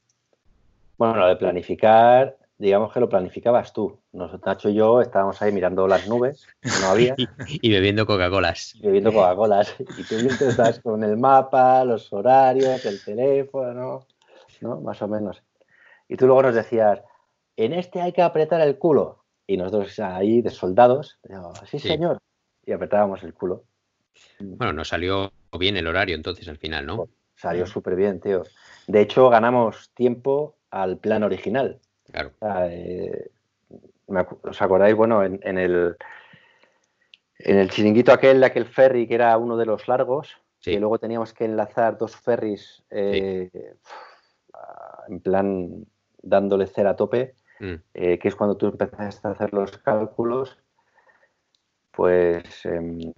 Bueno, lo de planificar, digamos que lo planificabas tú. Nosotros, Nacho y yo estábamos ahí mirando las nubes, no había. y bebiendo Coca-Colas. Bebiendo Coca-Colas. Y tú estabas con el mapa, los horarios, el teléfono, ¿no? Más o menos. Y tú luego nos decías, en este hay que apretar el culo. Y nosotros ahí de soldados, sí, señor. Y apretábamos el culo. Bueno, nos salió bien el horario entonces al final, ¿no? Salió mm. súper bien, tío. De hecho, ganamos tiempo al plan original. Claro. Eh, ¿Os acordáis? Bueno, en, el en el chiringuito aquel de aquel ferry que era uno de los largos, y luego teníamos que enlazar dos ferries eh, en plan dándole cera a tope, mm. eh, que es cuando tú empezaste a hacer los cálculos, pues, em,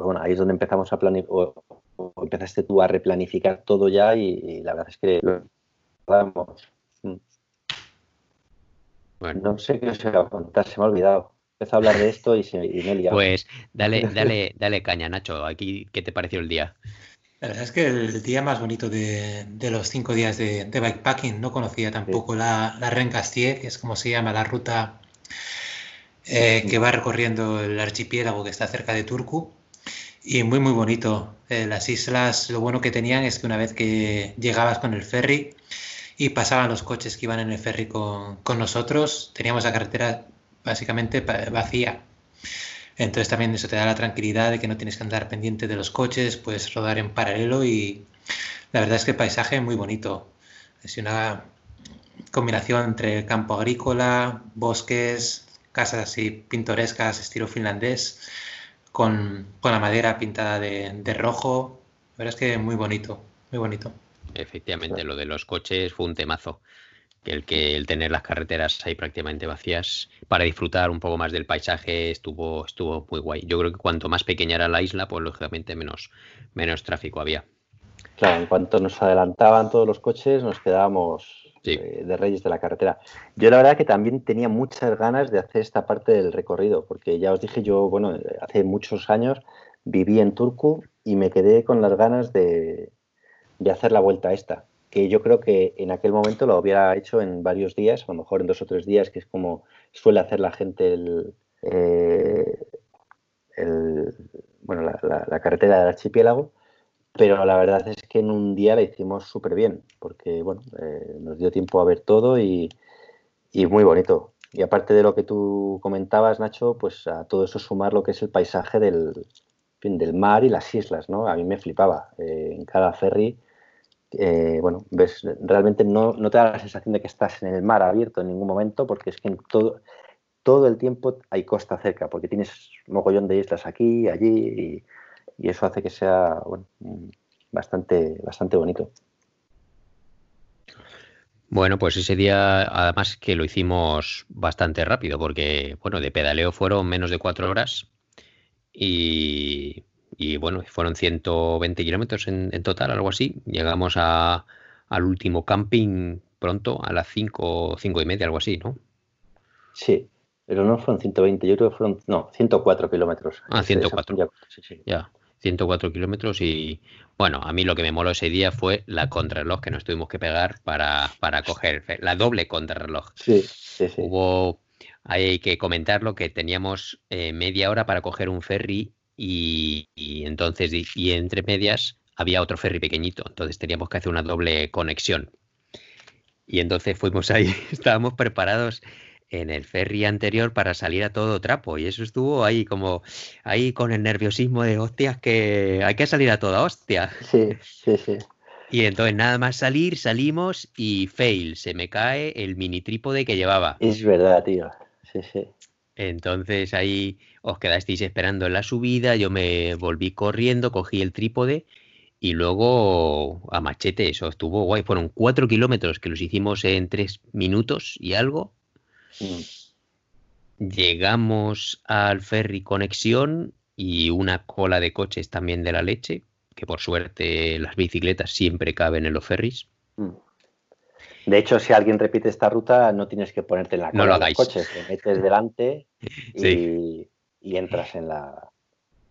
pues bueno, ahí es donde empezamos a planificar, o, empezaste tú a replanificar todo ya y, la verdad es que lo damos. Mm. No sé qué os iba a contar, se me ha olvidado. Empezó a hablar de esto y, se, me he liado. Pues dale, dale, dale caña, Nacho. Aquí, ¿qué te pareció el día? La verdad es que el día más bonito de, los cinco días de, bikepacking, no conocía tampoco la, la Rencastier, que es como se llama la ruta eh, que va recorriendo el archipiélago que está cerca de Turku. Y muy, muy bonito. Eh, las islas, lo bueno que tenían es que una vez que llegabas con el ferry, y pasaban los coches que iban en el ferry con, nosotros, teníamos la carretera básicamente vacía. Entonces también eso te da la tranquilidad de que no tienes que andar pendiente de los coches, puedes rodar en paralelo y la verdad es que el paisaje es muy bonito. Es una combinación entre campo agrícola, bosques, casas así pintorescas, estilo finlandés, con, la madera pintada de, de rojo. La verdad es que muy bonito, muy bonito. Efectivamente, lo de los coches fue un temazo. El que el tener las carreteras ahí prácticamente vacías para disfrutar un poco más del paisaje estuvo, estuvo muy guay. Yo creo que cuanto más pequeña era la isla, pues lógicamente menos, menos tráfico había. Claro, en cuanto nos adelantaban todos los coches, nos quedábamos eh, de reyes de la carretera. Yo la verdad que también tenía muchas ganas de hacer esta parte del recorrido, porque ya os dije, yo, bueno, hace muchos años viví en Turku y me quedé con las ganas de, de hacer la vuelta esta, que yo creo que en aquel momento lo hubiera hecho en varios días, a lo mejor en dos o tres días, que es como suele hacer la gente el, eh, bueno, la, carretera del archipiélago, pero la verdad es que en un día la hicimos súper bien, porque bueno, eh, nos dio tiempo a ver todo y, y muy bonito. Y aparte de lo que tú comentabas, Nacho, pues a todo eso sumar lo que es el paisaje del, del mar y las islas, ¿no? A mí me flipaba. Eh, en cada ferry eh, bueno, ves, realmente no, te da la sensación de que estás en el mar abierto en ningún momento, porque es que en todo, todo el tiempo hay costa cerca, porque tienes mogollón de islas aquí, allí, y, eso hace que sea bastante, bastante bonito. Bueno, pues ese día además que lo hicimos bastante rápido, porque bueno, de pedaleo fueron menos de cuatro horas y y bueno, fueron 120 kilómetros en, total, algo así. Llegamos a, al último camping pronto, a las 5, 5 y media, algo así, ¿no? Sí, pero no fueron 120, yo creo que fueron, no, 104 kilómetros. Ah, 104. Sí, sí. Ya, 104 kilómetros y bueno, a mí lo que me moló ese día fue la contrarreloj que nos tuvimos que pegar para, para coger, la doble contrarreloj. Sí, sí, sí. Hubo, hay que comentarlo, que teníamos eh, media hora para coger un ferry y, entonces, y, entre medias había otro ferry pequeñito, entonces teníamos que hacer una doble conexión. Y entonces fuimos ahí, estábamos preparados en el ferry anterior para salir a todo trapo y eso estuvo ahí como ahí con el nerviosismo de hostias que hay que salir a toda hostia. Sí, sí, sí. Y entonces nada más salir, salimos y fail, se me cae el mini trípode que llevaba. Es verdad, tío. Sí, sí. Entonces ahí os quedasteis esperando en la subida, yo me volví corriendo, cogí el trípode y luego a machete, eso estuvo guay. Fueron cuatro kilómetros que los hicimos en tres minutos y algo. Mm. Llegamos al ferry conexión y una cola de coches también de la leche, que por suerte las bicicletas siempre caben en los ferries. Mm. De hecho, si alguien repite esta ruta, no tienes que ponerte en la cola no del coche, te metes delante y, entras en la.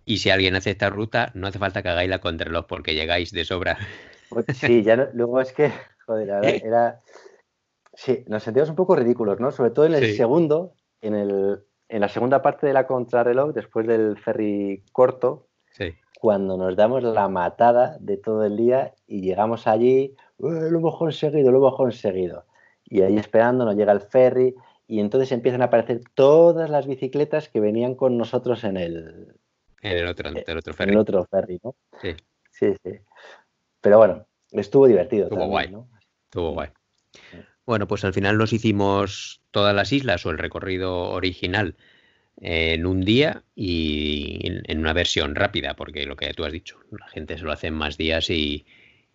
Y si alguien hace esta ruta, no hace falta que hagáis la contrarreloj porque llegáis de sobra. Pues sí, ya luego es que, joder, era, Sí, nos sentimos un poco ridículos, ¿no? Sobre todo en el segundo, en, el, en la segunda parte de la contrarreloj, después del ferry corto, cuando nos damos la matada de todo el día y llegamos allí, lo hemos conseguido, lo hemos conseguido. Y ahí esperando nos llega el ferry y entonces empiezan a aparecer todas las bicicletas que venían con nosotros en el, en el otro, el otro ferry. En el otro ferry, ¿no? Sí. Sí, sí. Pero bueno, estuvo divertido. Estuvo guay. ¿no? Estuvo guay. Bueno, pues al final nos hicimos todas las islas o el recorrido original en un día y en una versión rápida, porque lo que tú has dicho, la gente se lo hace en más días y,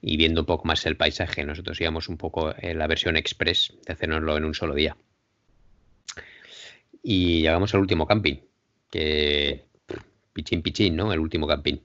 viendo un poco más el paisaje. Nosotros íbamos un poco en la versión express de hacernoslo en un solo día. Y llegamos al último camping, que pichín pichín, ¿no? El último camping.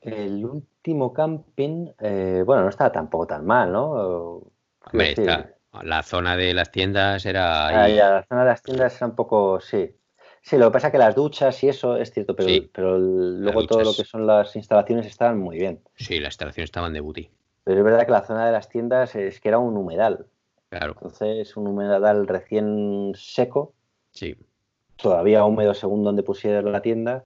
El último camping, eh, bueno, no estaba tampoco tan mal, ¿no? La zona de las tiendas era. Ah, la zona de las tiendas era un poco. Sí. Sí, lo que pasa es que las duchas y eso es cierto, pero, pero luego todo lo que son las instalaciones estaban muy bien. Sí, las instalaciones estaban de booty. Pero es verdad que la zona de las tiendas es que era un humedal. Claro. Entonces, un humedal recién seco. Sí. Todavía húmedo según donde pusieron la tienda.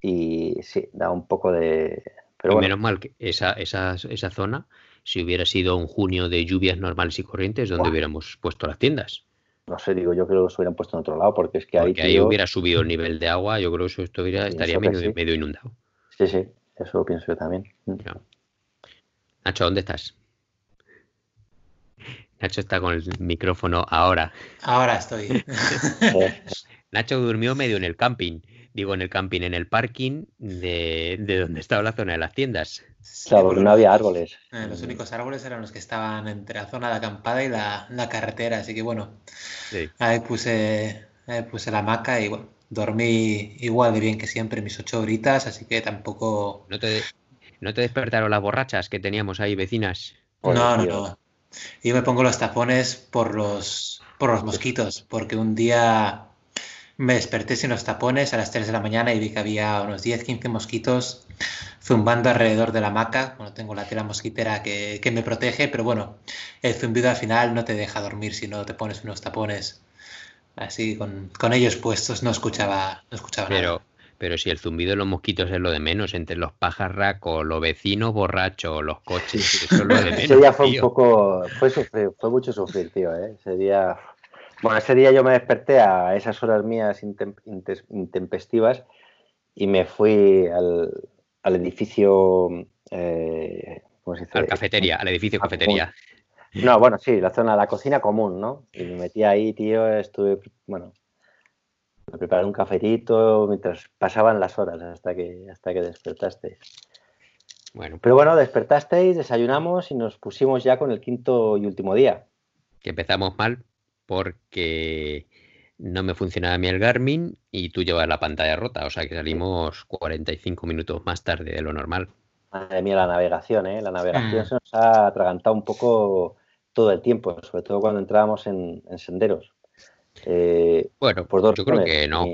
Y sí, da un poco de. Pero Menos mal que esa, esa, esa zona si hubiera sido un junio de lluvias normales y corrientes, donde hubiéramos puesto las tiendas. No sé, digo, yo creo que se hubieran puesto en otro lado, porque es que ahí. ahí hubiera subido el nivel de agua, yo creo que eso estaría medio, inundado. Sí, sí, eso lo pienso yo también. Mm. Nacho, ¿dónde estás? Nacho está con el micrófono ahora. Ahora estoy. Nacho durmió medio en el camping digo en el camping, en el parking de, donde estaba la zona de las tiendas. Claro, porque no había árboles. Eh, los únicos árboles eran los que estaban entre la zona de acampada y la, carretera, así que bueno, ahí puse, puse la hamaca y bueno, dormí igual de bien que siempre, mis ocho horitas, así que tampoco... ¿No te, ¿no te despertaron las borrachas que teníamos ahí vecinas? No, no, no. Yo me pongo los tapones por los, por los mosquitos, porque un día me desperté sin los tapones a las 3 de la mañana y vi que había unos 10-15 mosquitos zumbando alrededor de la hamaca. Bueno, tengo la tela mosquitera que, me protege, pero bueno, el zumbido al final no te deja dormir si no te pones unos tapones. Así, con, ellos puestos, no escuchaba, no escuchaba pero, nada. Pero si el zumbido de los mosquitos es lo de menos, entre los pajarracos, los vecinos borrachos, los coches, eso es lo de menos. Ese día fue un poco, fue, fue mucho sufrir, tío, ¿eh? Ese día bueno, ese día yo me desperté a esas horas mías intempestivas y me fui al, edificio. Eh, ¿Cómo se dice? Al cafetería, al edificio cafetería. No, bueno, sí, la zona, la cocina común, ¿no? Y me metí ahí, tío, estuve, bueno, me preparé un cafetito mientras pasaban las horas hasta que, hasta que despertasteis. Bueno. Pero bueno, despertasteis, desayunamos y nos pusimos ya con el quinto y último día. Que empezamos mal, porque no me funcionaba a mí el Garmin y tú llevas la pantalla rota, o sea que salimos 45 minutos más tarde de lo normal. Madre mía, la navegación, ¿eh? La navegación se nos ha atragantado un poco todo el tiempo, sobre todo cuando entrábamos en, senderos. Eh, bueno, por dos yo creo que no.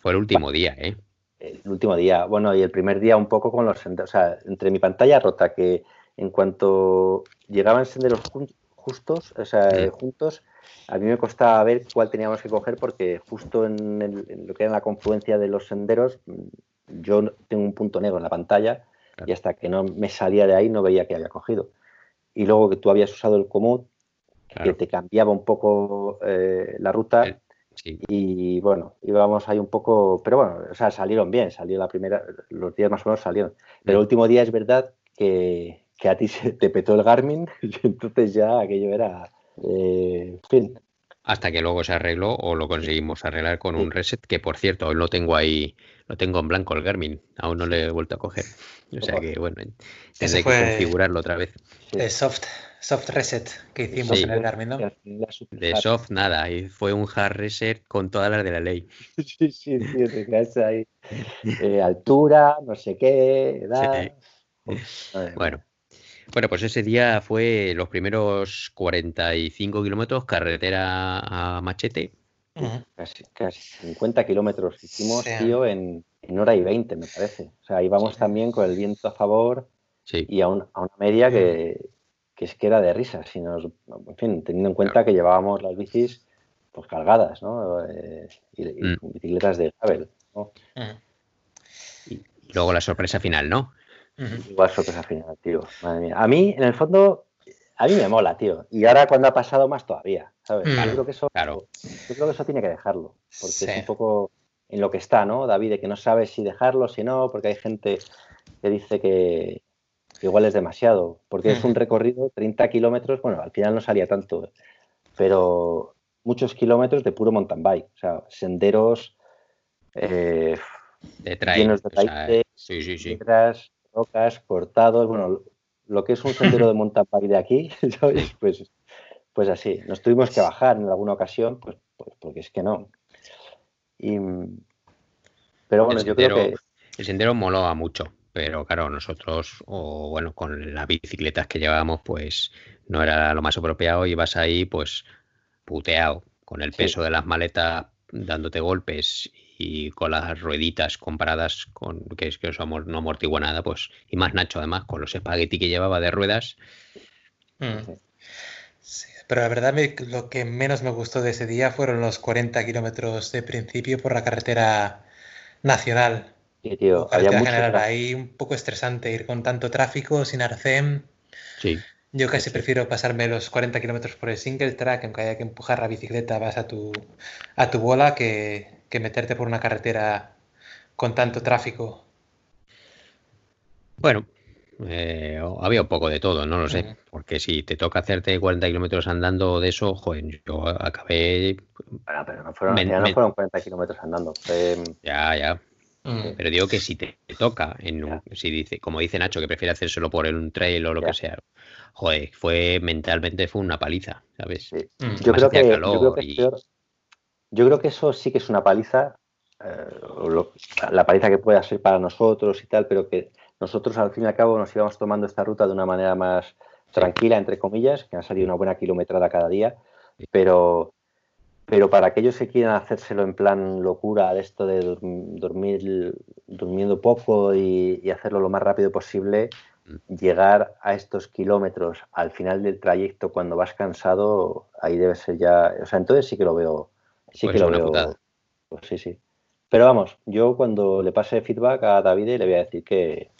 Fue el último día, ¿eh? El último día, bueno, y el primer día un poco con los senderos, o sea, entre mi pantalla rota, que en cuanto llegaban senderos justos, o sea, mm. juntos, a mí me costaba ver cuál teníamos que coger porque justo en, lo que era la confluencia de los senderos, mm, yo tengo un punto negro en la pantalla y hasta que no me salía de ahí no veía que había cogido. Y luego que tú habías usado el común, que te cambiaba un poco eh, la ruta. Y bueno, íbamos ahí un poco, pero bueno, o sea, salieron bien, salió la primera, los días más o menos salieron. Pero el último día es verdad que, que a ti se te petó el Garmin y entonces ya aquello era eh, fin. Hasta que luego se arregló o lo conseguimos arreglar con un reset, que por cierto, hoy lo tengo ahí, lo tengo en blanco el Garmin, aún no le he vuelto a coger. O sea que bueno, tendré que configurarlo otra vez. El soft, soft reset que hicimos en el Garmin, ¿no? De soft nada, y fue un hard reset con todas las de la ley. Sí, sí, sí, ahí. Eh, altura, no sé qué, edad. Bueno, Bueno, pues ese día fue los primeros 45 kilómetros carretera a Machete. casi, casi 50 kilómetros hicimos, tío, en, hora y 20, me parece. O sea, íbamos también con el viento a favor y a, una media que, es que era de risa. Si nos, en fin, teniendo en cuenta que llevábamos las bicis pues cargadas, ¿no? Eh, y, mm. bicicletas de gravel, ¿no? y luego la sorpresa final, ¿no? Igual sorpresa final, tío. Madre mía. A mí, en el fondo, a mí me mola, tío. Y ahora cuando ha pasado más todavía, ¿sabes? Mm. yo, creo que eso, claro. yo creo que eso tiene que dejarlo. Porque es un poco en lo que está, ¿no, David? De que no sabes si dejarlo, si no, porque hay gente que dice que, igual es demasiado. Porque es un recorrido, 30 kilómetros, bueno, al final no salía tanto, pero muchos kilómetros de puro mountain bike. O sea, senderos eh, de llenos de raíces, sí, sí, sí rocas, cortados, bueno, lo que es un sendero de mountain de aquí, Pues, pues así, nos tuvimos que bajar en alguna ocasión, pues, pues porque es que no. pero bueno, yo creo que... El sendero moló mucho, pero claro, nosotros, o bueno, con las bicicletas que llevábamos, pues no era lo más apropiado y vas ahí, pues puteado, con el peso de las maletas dándote golpes y con las rueditas comparadas con que es que eso no amortigua nada, pues, y más Nacho además, con los espagueti que llevaba de ruedas. Mm. pero la verdad lo que menos me gustó de ese día fueron los 40 kilómetros de principio por la carretera nacional. Sí, tío, general, ahí un poco estresante ir con tanto tráfico, sin arcem. Sí. Yo casi prefiero pasarme los 40 kilómetros por el single track, aunque haya que empujar la bicicleta, vas a tu, a tu bola, que, que meterte por una carretera con tanto tráfico. Bueno, eh, había un poco de todo, no lo sé. Porque si te toca hacerte 40 kilómetros andando de eso, joder, yo acabé. Bueno, pero no fueron, no fueron 40 kilómetros andando. Ya, ya. Pero digo que si te, toca, en si dice, como dice Nacho, que prefiere hacérselo por un trail o lo que sea, joder, fue mentalmente fue una paliza, ¿sabes? Yo, creo que, yo, creo que, yo creo que eso sí que es una paliza, eh, la paliza que pueda ser para nosotros y tal, pero que nosotros al fin y al cabo nos íbamos tomando esta ruta de una manera más tranquila, entre comillas, que ha salido una buena kilometrada cada día, pero, pero para aquellos que quieran hacérselo en plan locura, de esto de dormir durmiendo poco y, y hacerlo lo más rápido posible, mm. llegar a estos kilómetros al final del trayecto cuando vas cansado, ahí debe ser ya, o sea, entonces sí que lo veo Sí pues que lo veo. Pues sí, sí. Pero vamos, yo cuando le pase feedback a David le voy a decir que,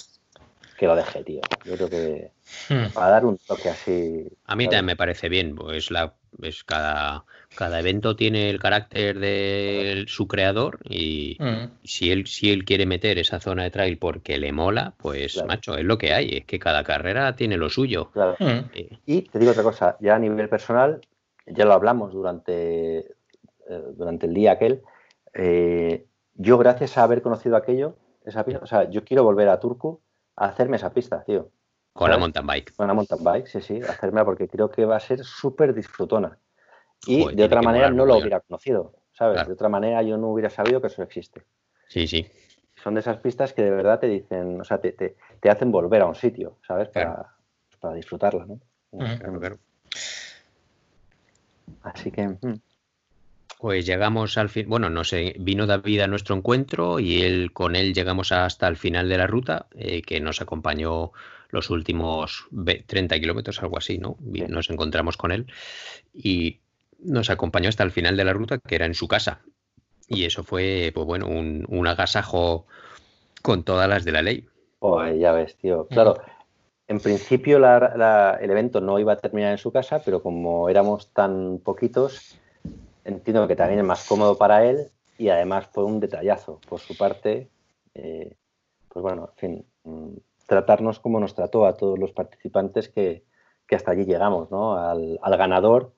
que lo deje, tío. Yo creo que hmm. para dar un toque así. A mí también me parece bien, pues la, es cada, cada evento tiene el carácter de su creador y hmm. si él si él quiere meter esa zona de trail porque le mola, pues macho, es lo que hay, es que cada carrera tiene lo suyo. Claro. Hmm. Y te digo otra cosa, ya a nivel personal, ya lo hablamos durante eh, durante el día aquel, eh, yo gracias a haber conocido aquello, esa pista, o sea, yo quiero volver a Turku a hacerme esa pista, tío. Con la mountain bike. Con la mountain bike, sí, sí, hacérmela porque creo que va a ser súper disfrutona. Y de otra manera no lo hubiera conocido, ¿sabes? De otra manera yo no hubiera sabido que eso existe. Sí, sí. Son de esas pistas que de verdad te dicen, o sea, te, te, hacen volver a un sitio, ¿sabes? Para, para disfrutarla, ¿no? Claro, Así que. Mm. Pues llegamos al fin, bueno, no sé, vino David a nuestro encuentro y él con él llegamos hasta el final de la ruta, eh, que nos acompañó los últimos 30 kilómetros, algo así, ¿no? Nos encontramos con él y nos acompañó hasta el final de la ruta, que era en su casa. Y eso fue, pues bueno, un, agasajo con todas las de la ley. Oh, ya ves, tío. Claro, en principio el evento no iba a terminar en su casa, pero como éramos tan poquitos, entiendo que también es más cómodo para él y además fue un detallazo por su parte. Eh, pues bueno, en fin, mm, tratarnos como nos trató a todos los participantes que, hasta allí llegamos, ¿no? Al, ganador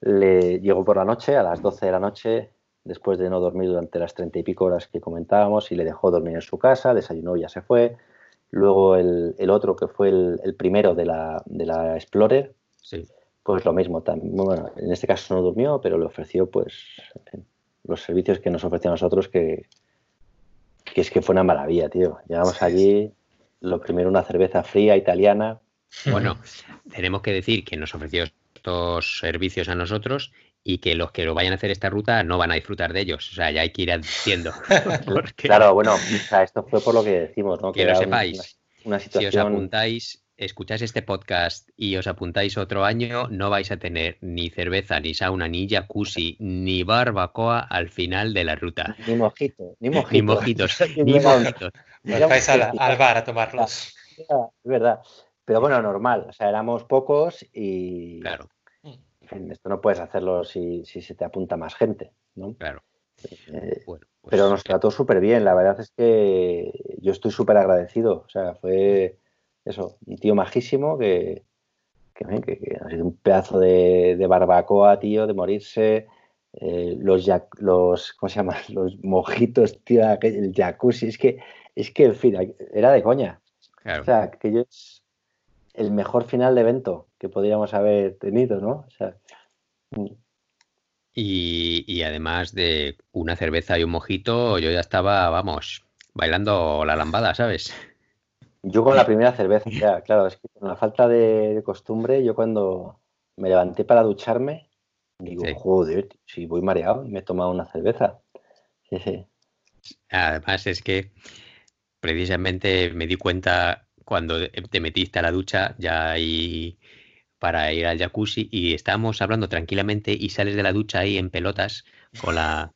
le llegó por la noche, a las 12 de la noche, después de no dormir durante las treinta y pico horas que comentábamos, y le dejó dormir en su casa, desayunó y ya se fue. Luego el, otro, que fue el, primero de la, de la Explorer, sí pues lo mismo. Bueno, en este caso no durmió, pero le ofreció pues los servicios que nos ofreció a nosotros, que, que es que fue una maravilla, tío. Llegamos allí, lo primero una cerveza fría italiana, Bueno, tenemos que decir que nos ofreció estos servicios a nosotros y que los que lo vayan a hacer esta ruta no van a disfrutar de ellos. O sea, ya hay que ir diciendo. Claro, bueno, esto fue por lo que decimos, ¿no? Que, lo sepáis. Una, situación... Si os apuntáis, escucháis este podcast y os apuntáis otro año, no vais a tener ni cerveza, ni sauna, ni jacuzzi, ni barbacoa al final de la ruta. Ni mojito, ni mojitos. ni mojitos, ni mojitos. vais al, al, bar a tomarlos. Es verdad. Pero bueno, normal. O sea, éramos pocos y. Claro. esto no puedes hacerlo si, si se te apunta más gente, ¿no? Claro. Eh, pues pero nos trató súper bien. La verdad es que yo estoy súper agradecido. O sea, fue eso, un tío majísimo que, que, ha sido un pedazo de, barbacoa, tío, de morirse. Eh, los, los, ¿cómo se llama? Los mojitos, tío, el jacuzzi. Es que, es que, en fin, era de coña. O sea, que yo es el mejor final de evento que podríamos haber tenido, ¿no? O sea, mm. y, y, además de una cerveza y un mojito, yo ya estaba, vamos, bailando la lambada, ¿sabes? Yo con la primera cerveza, ya, claro, es que con la falta de, costumbre, yo cuando me levanté para ducharme, digo, joder, si voy mareado y me he tomado una cerveza. Sí, sí. Además es que precisamente me di cuenta cuando te metiste a la ducha ya ahí para ir al jacuzzi y estábamos hablando tranquilamente y sales de la ducha ahí en pelotas con la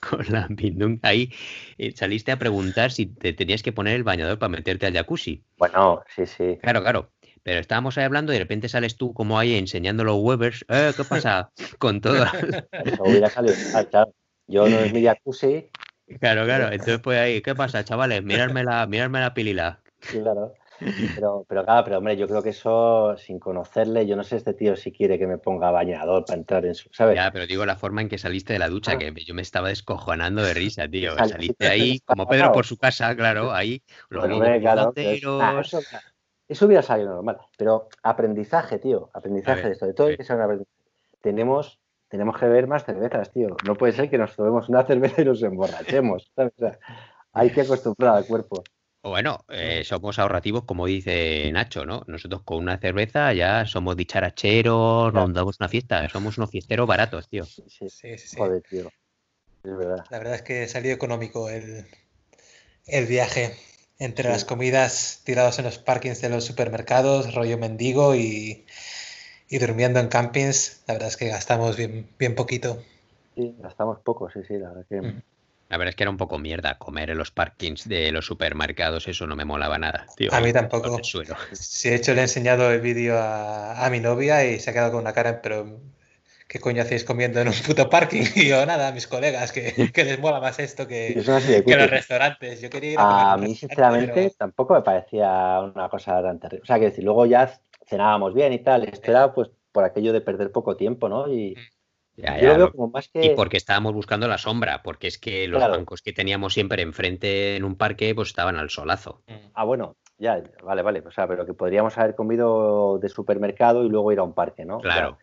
con la bindung ahí, eh, saliste a preguntar si te tenías que poner el bañador para meterte al jacuzzi. Bueno, sí, sí. Claro, claro. Pero estábamos ahí hablando y de repente sales tú como ahí enseñando los Webers. Eh, ¿Qué pasa? Con todo. Eso hubiera salido. claro. Yo no es mi jacuzzi. Claro, claro. Entonces pues ahí, ¿qué pasa, chavales? Mirarme la, mirarme la pilila. Claro. Pero, pero claro, pero hombre, yo creo que eso, sin conocerle, yo no sé este tío si quiere que me ponga bañador para entrar en su, ¿sabes? Ya, pero digo la forma en que saliste de la ducha, ah. que yo me estaba descojonando de risa, tío. saliste ahí, como Pedro por su casa, claro, ahí, los claro, eso, hubiera salido normal, pero aprendizaje, tío, aprendizaje de esto, de todo hay que ser un aprendizaje. Tenemos, tenemos que beber más cervezas, tío. No puede ser que nos tomemos una cerveza y nos emborrachemos, ¿sabes? hay que acostumbrar al cuerpo. Bueno, eh, somos ahorrativos, como dice Nacho, ¿no? Nosotros con una cerveza ya somos dicharacheros, nos damos una fiesta, somos unos fiesteros baratos, tío. Sí, sí, sí. Joder, tío. Es verdad. La verdad es que salió económico el, el viaje entre las comidas tiradas en los parkings de los supermercados, rollo mendigo y, y, durmiendo en campings. La verdad es que gastamos bien, bien poquito. Sí, gastamos poco, sí, sí, la verdad que. Mm. La verdad es que era un poco mierda comer en los parkings de los supermercados, eso no me molaba nada. Tío, a mí tampoco. Si de hecho le he enseñado el vídeo a, mi novia y se ha quedado con una cara, pero ¿qué coño hacéis comiendo en un puto parking? Y yo, nada, a mis colegas, que, les mola más esto que, que los restaurantes. Yo quería ir a, a mí, sinceramente, tampoco me parecía una cosa tan terrible. O sea, que decir, luego ya cenábamos bien y tal. Esto era pues por aquello de perder poco tiempo, ¿no? Y, mm. Y porque estábamos buscando la sombra, porque es que los bancos que teníamos siempre enfrente en un parque, pues estaban al solazo. Mm. Ah, bueno, ya, vale, vale. O sea, pero que podríamos haber comido de supermercado y luego ir a un parque, ¿no? Claro.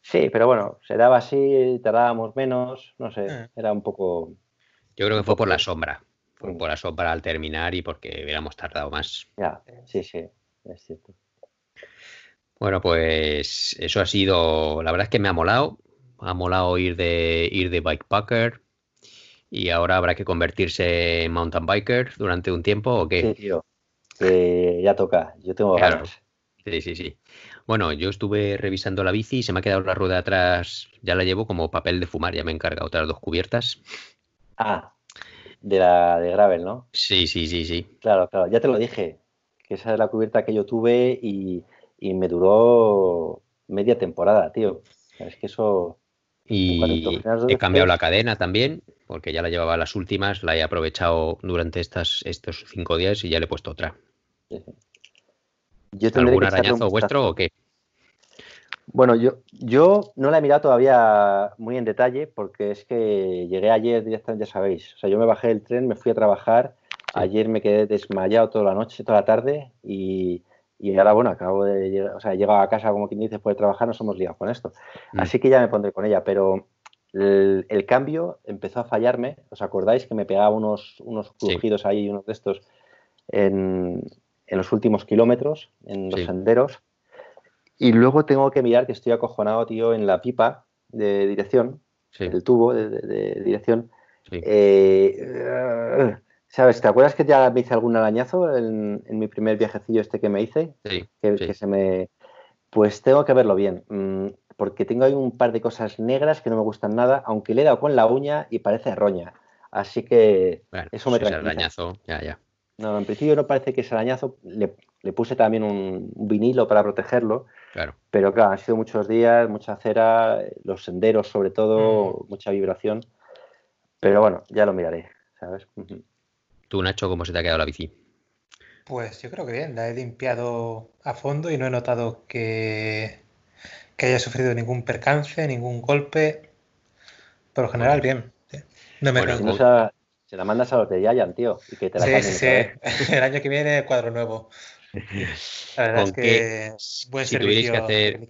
sí, pero bueno, se daba así, tardábamos menos, no sé, eh. era un poco. Yo creo que fue por la sombra. Fue mm. por la sombra al terminar y porque hubiéramos tardado más. Ya, sí, sí, es cierto. Bueno, pues eso ha sido, la verdad es que me ha molado ha molado ir de, ir de bikepacker y ahora habrá que convertirse en mountain biker durante un tiempo o qué? Sí, tío. ya toca. Yo tengo ganas. Sí, sí, sí. Bueno, yo estuve revisando la bici y se me ha quedado la rueda atrás. Ya la llevo como papel de fumar. Ya me he encargado otras dos cubiertas. Ah, de la de gravel, ¿no? Sí, sí, sí, sí. Claro, claro. Ya te lo dije. Que esa es la cubierta que yo tuve y, y me duró media temporada, tío. Es que eso y he cambiado la cadena también, porque ya la llevaba las últimas, la he aprovechado durante estas, estos cinco días y ya le he puesto otra. ¿Algún arañazo vuestro o qué? Bueno, yo, yo no la he mirado todavía muy en detalle porque es que llegué ayer directamente, ya sabéis. O sea, yo me bajé del tren, me fui a trabajar. Ayer me quedé desmayado toda la noche, toda la tarde y, y ahora, bueno, acabo de llegar, o sea, he llegado a casa, como quien dice, después de trabajar, nos hemos liado con esto. Mm. Así que ya me pondré con ella, pero el, cambio empezó a fallarme. ¿Os acordáis que me pegaba unos, unos crujidos ahí, unos de estos, en, en los últimos kilómetros, en los senderos. Y luego tengo que mirar que estoy acojonado, tío, en la pipa de dirección, el tubo de, dirección. Eh, ¿Sabes? ¿Te acuerdas que ya me hice algún arañazo en, mi primer viajecillo este que me hice? Sí, que, se me. Pues tengo que verlo bien. Mm, porque tengo ahí un par de cosas negras que no me gustan nada, aunque le he dado con la uña y parece roña. Así que eso me trae. arañazo, ya, ya. No, en principio no parece que es arañazo. Le, puse también un, vinilo para protegerlo. Claro. Pero claro, han sido muchos días, mucha cera, los senderos sobre todo, mm. mucha vibración. Pero bueno, ya lo miraré, ¿sabes? Tú, Nacho, ¿cómo se te ha quedado la bici? Pues yo creo que bien, la he limpiado a fondo y no he notado que que haya sufrido ningún percance, ningún golpe. Por lo general, bien. No me bueno, se la mandas a los de Yayan, tío. Y que te la sí, sí, sí. El año que viene, cuadro nuevo. La verdad es que buen si que hacer,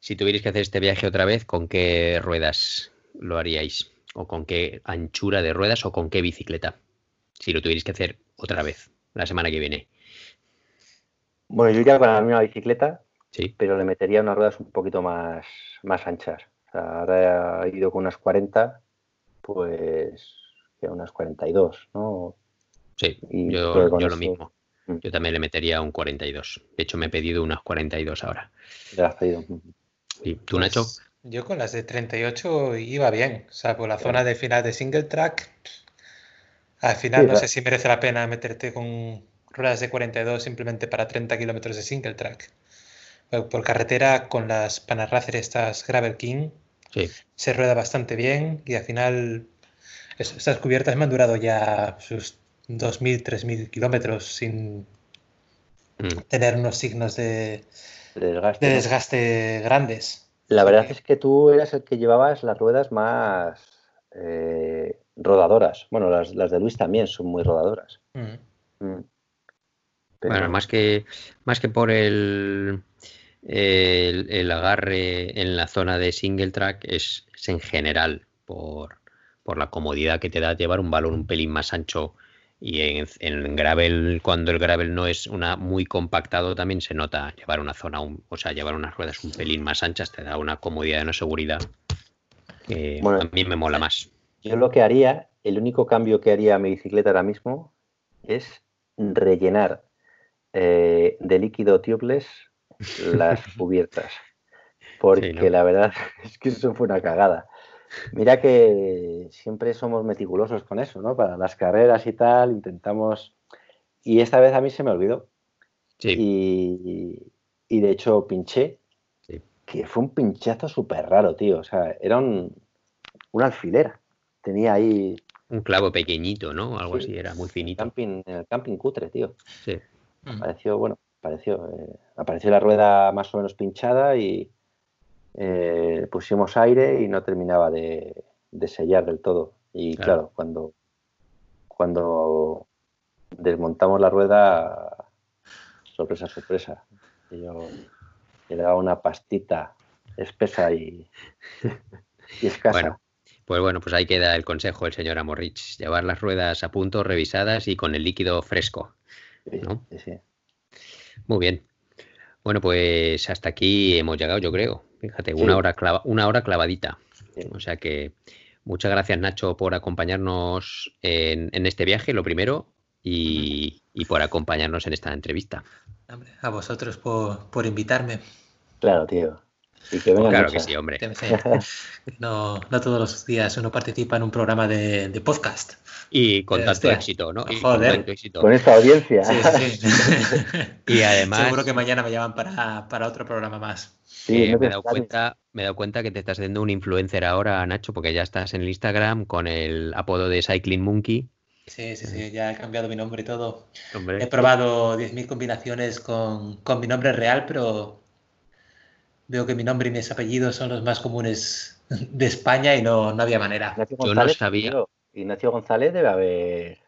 Si tuvierais que hacer este viaje otra vez, ¿con qué ruedas lo haríais? ¿O con qué anchura de ruedas o con qué bicicleta? Si lo tuvierais que hacer otra vez la semana que viene. Bueno, yo iría con la misma bicicleta, Sí. Pero le metería unas ruedas un poquito más, más anchas. O sea, ahora he ido con unas 40, pues que unas 42, ¿no? Sí, yo, lo mismo. Mm. Yo también le metería un 42. De hecho, me he pedido unas 42 ahora. ¿Te has pedido? ¿Y tú, Nacho? Pues, yo con las de 38 iba bien. O sea, por la zona de final de single track, al final no sé si merece la pena meterte con ruedas de 42 simplemente para 30 kilómetros de single track por carretera con las Panarracer estas Gravel King. Se rueda bastante bien y al final estas cubiertas me han durado ya sus 2.000, 3.000 kilómetros sin mm. tener unos signos de, desgaste, grandes. La verdad es que tú eras el que llevabas las ruedas más eh, rodadoras. Bueno, las, de Luis también son muy rodadoras. Mm. Mm. Bueno, más que, más que por el el, agarre en la zona de single track es, en general por, la comodidad que te da llevar un balón un pelín más ancho y en, en, gravel cuando el gravel no es una muy compactado también se nota llevar una zona o sea llevar unas ruedas un pelín más anchas te da una comodidad y una seguridad que a mí me mola más yo lo que haría el único cambio que haría a mi bicicleta ahora mismo es rellenar eh, de líquido tubeless las cubiertas. Porque la verdad es que eso fue una cagada. Mira que siempre somos meticulosos con eso, ¿no? Para las carreras y tal, intentamos. Y esta vez a mí se me olvidó. Y, de hecho pinché, que fue un pinchazo súper raro, tío. O sea, era un, una alfilera. Tenía ahí. Un clavo pequeñito, ¿no? Algo así, era muy finito. en el camping cutre, tío. Sí. Pareció, bueno, apareció, eh, apareció la rueda más o menos pinchada y eh, pusimos aire y no terminaba de, sellar del todo. Y claro, cuando, cuando desmontamos la rueda, sorpresa, sorpresa. Yo, era una pastita espesa y, escasa. Bueno, pues bueno, pues ahí queda el consejo del señor Amorrich. Llevar las ruedas a punto, revisadas y con el líquido fresco. ¿no? sí, sí. Muy bien. Bueno, pues hasta aquí hemos llegado, yo creo. Fíjate, una, hora una hora clavadita. O sea que muchas gracias, Nacho, por acompañarnos en, este viaje, lo primero, y, por acompañarnos en esta entrevista. A vosotros por invitarme. Claro, tío. Claro que sí, hombre. No, no, todos los días uno participa en un programa de, podcast. Y con tanto éxito, ¿no? Joder. Con, esta audiencia. Sí, sí, y además. Seguro que mañana me llaman para, otro programa más. Sí, me, he dado cuenta, me he dado cuenta que te estás haciendo un influencer ahora, Nacho, porque ya estás en el Instagram con el apodo de Cycling Monkey. Sí, sí, sí, ya he cambiado mi nombre y todo. He probado 10.000 combinaciones con, con mi nombre real, pero veo que mi nombre y mis apellidos son los más comunes de España y no, no había manera. Yo no sabía. Ignacio González debe haber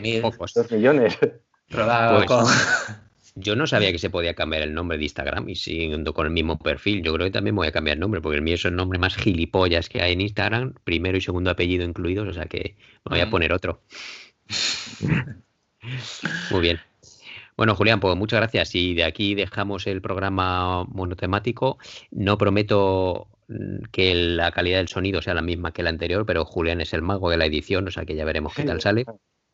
mil. dos millones. Pues, yo no sabía que se podía cambiar el nombre de Instagram y siguiendo con el mismo perfil. Yo creo que también voy a cambiar el nombre porque el mío es el nombre más gilipollas que hay en Instagram, primero y segundo apellido incluidos, o sea que me voy a mm. poner otro. Muy bien. Bueno, Julián, pues muchas gracias. Y de aquí dejamos el programa monotemático. No prometo mm, que la calidad del sonido sea la misma que la anterior, pero Julián es el mago de la edición, o sea que ya veremos qué tal sale.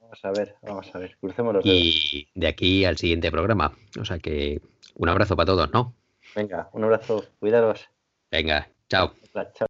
Vamos a ver, vamos a ver, crucemos los dedos. Y de aquí al siguiente programa. O sea que un abrazo para todos, ¿no? Venga, un abrazo, cuidaros. Venga, chao. chao.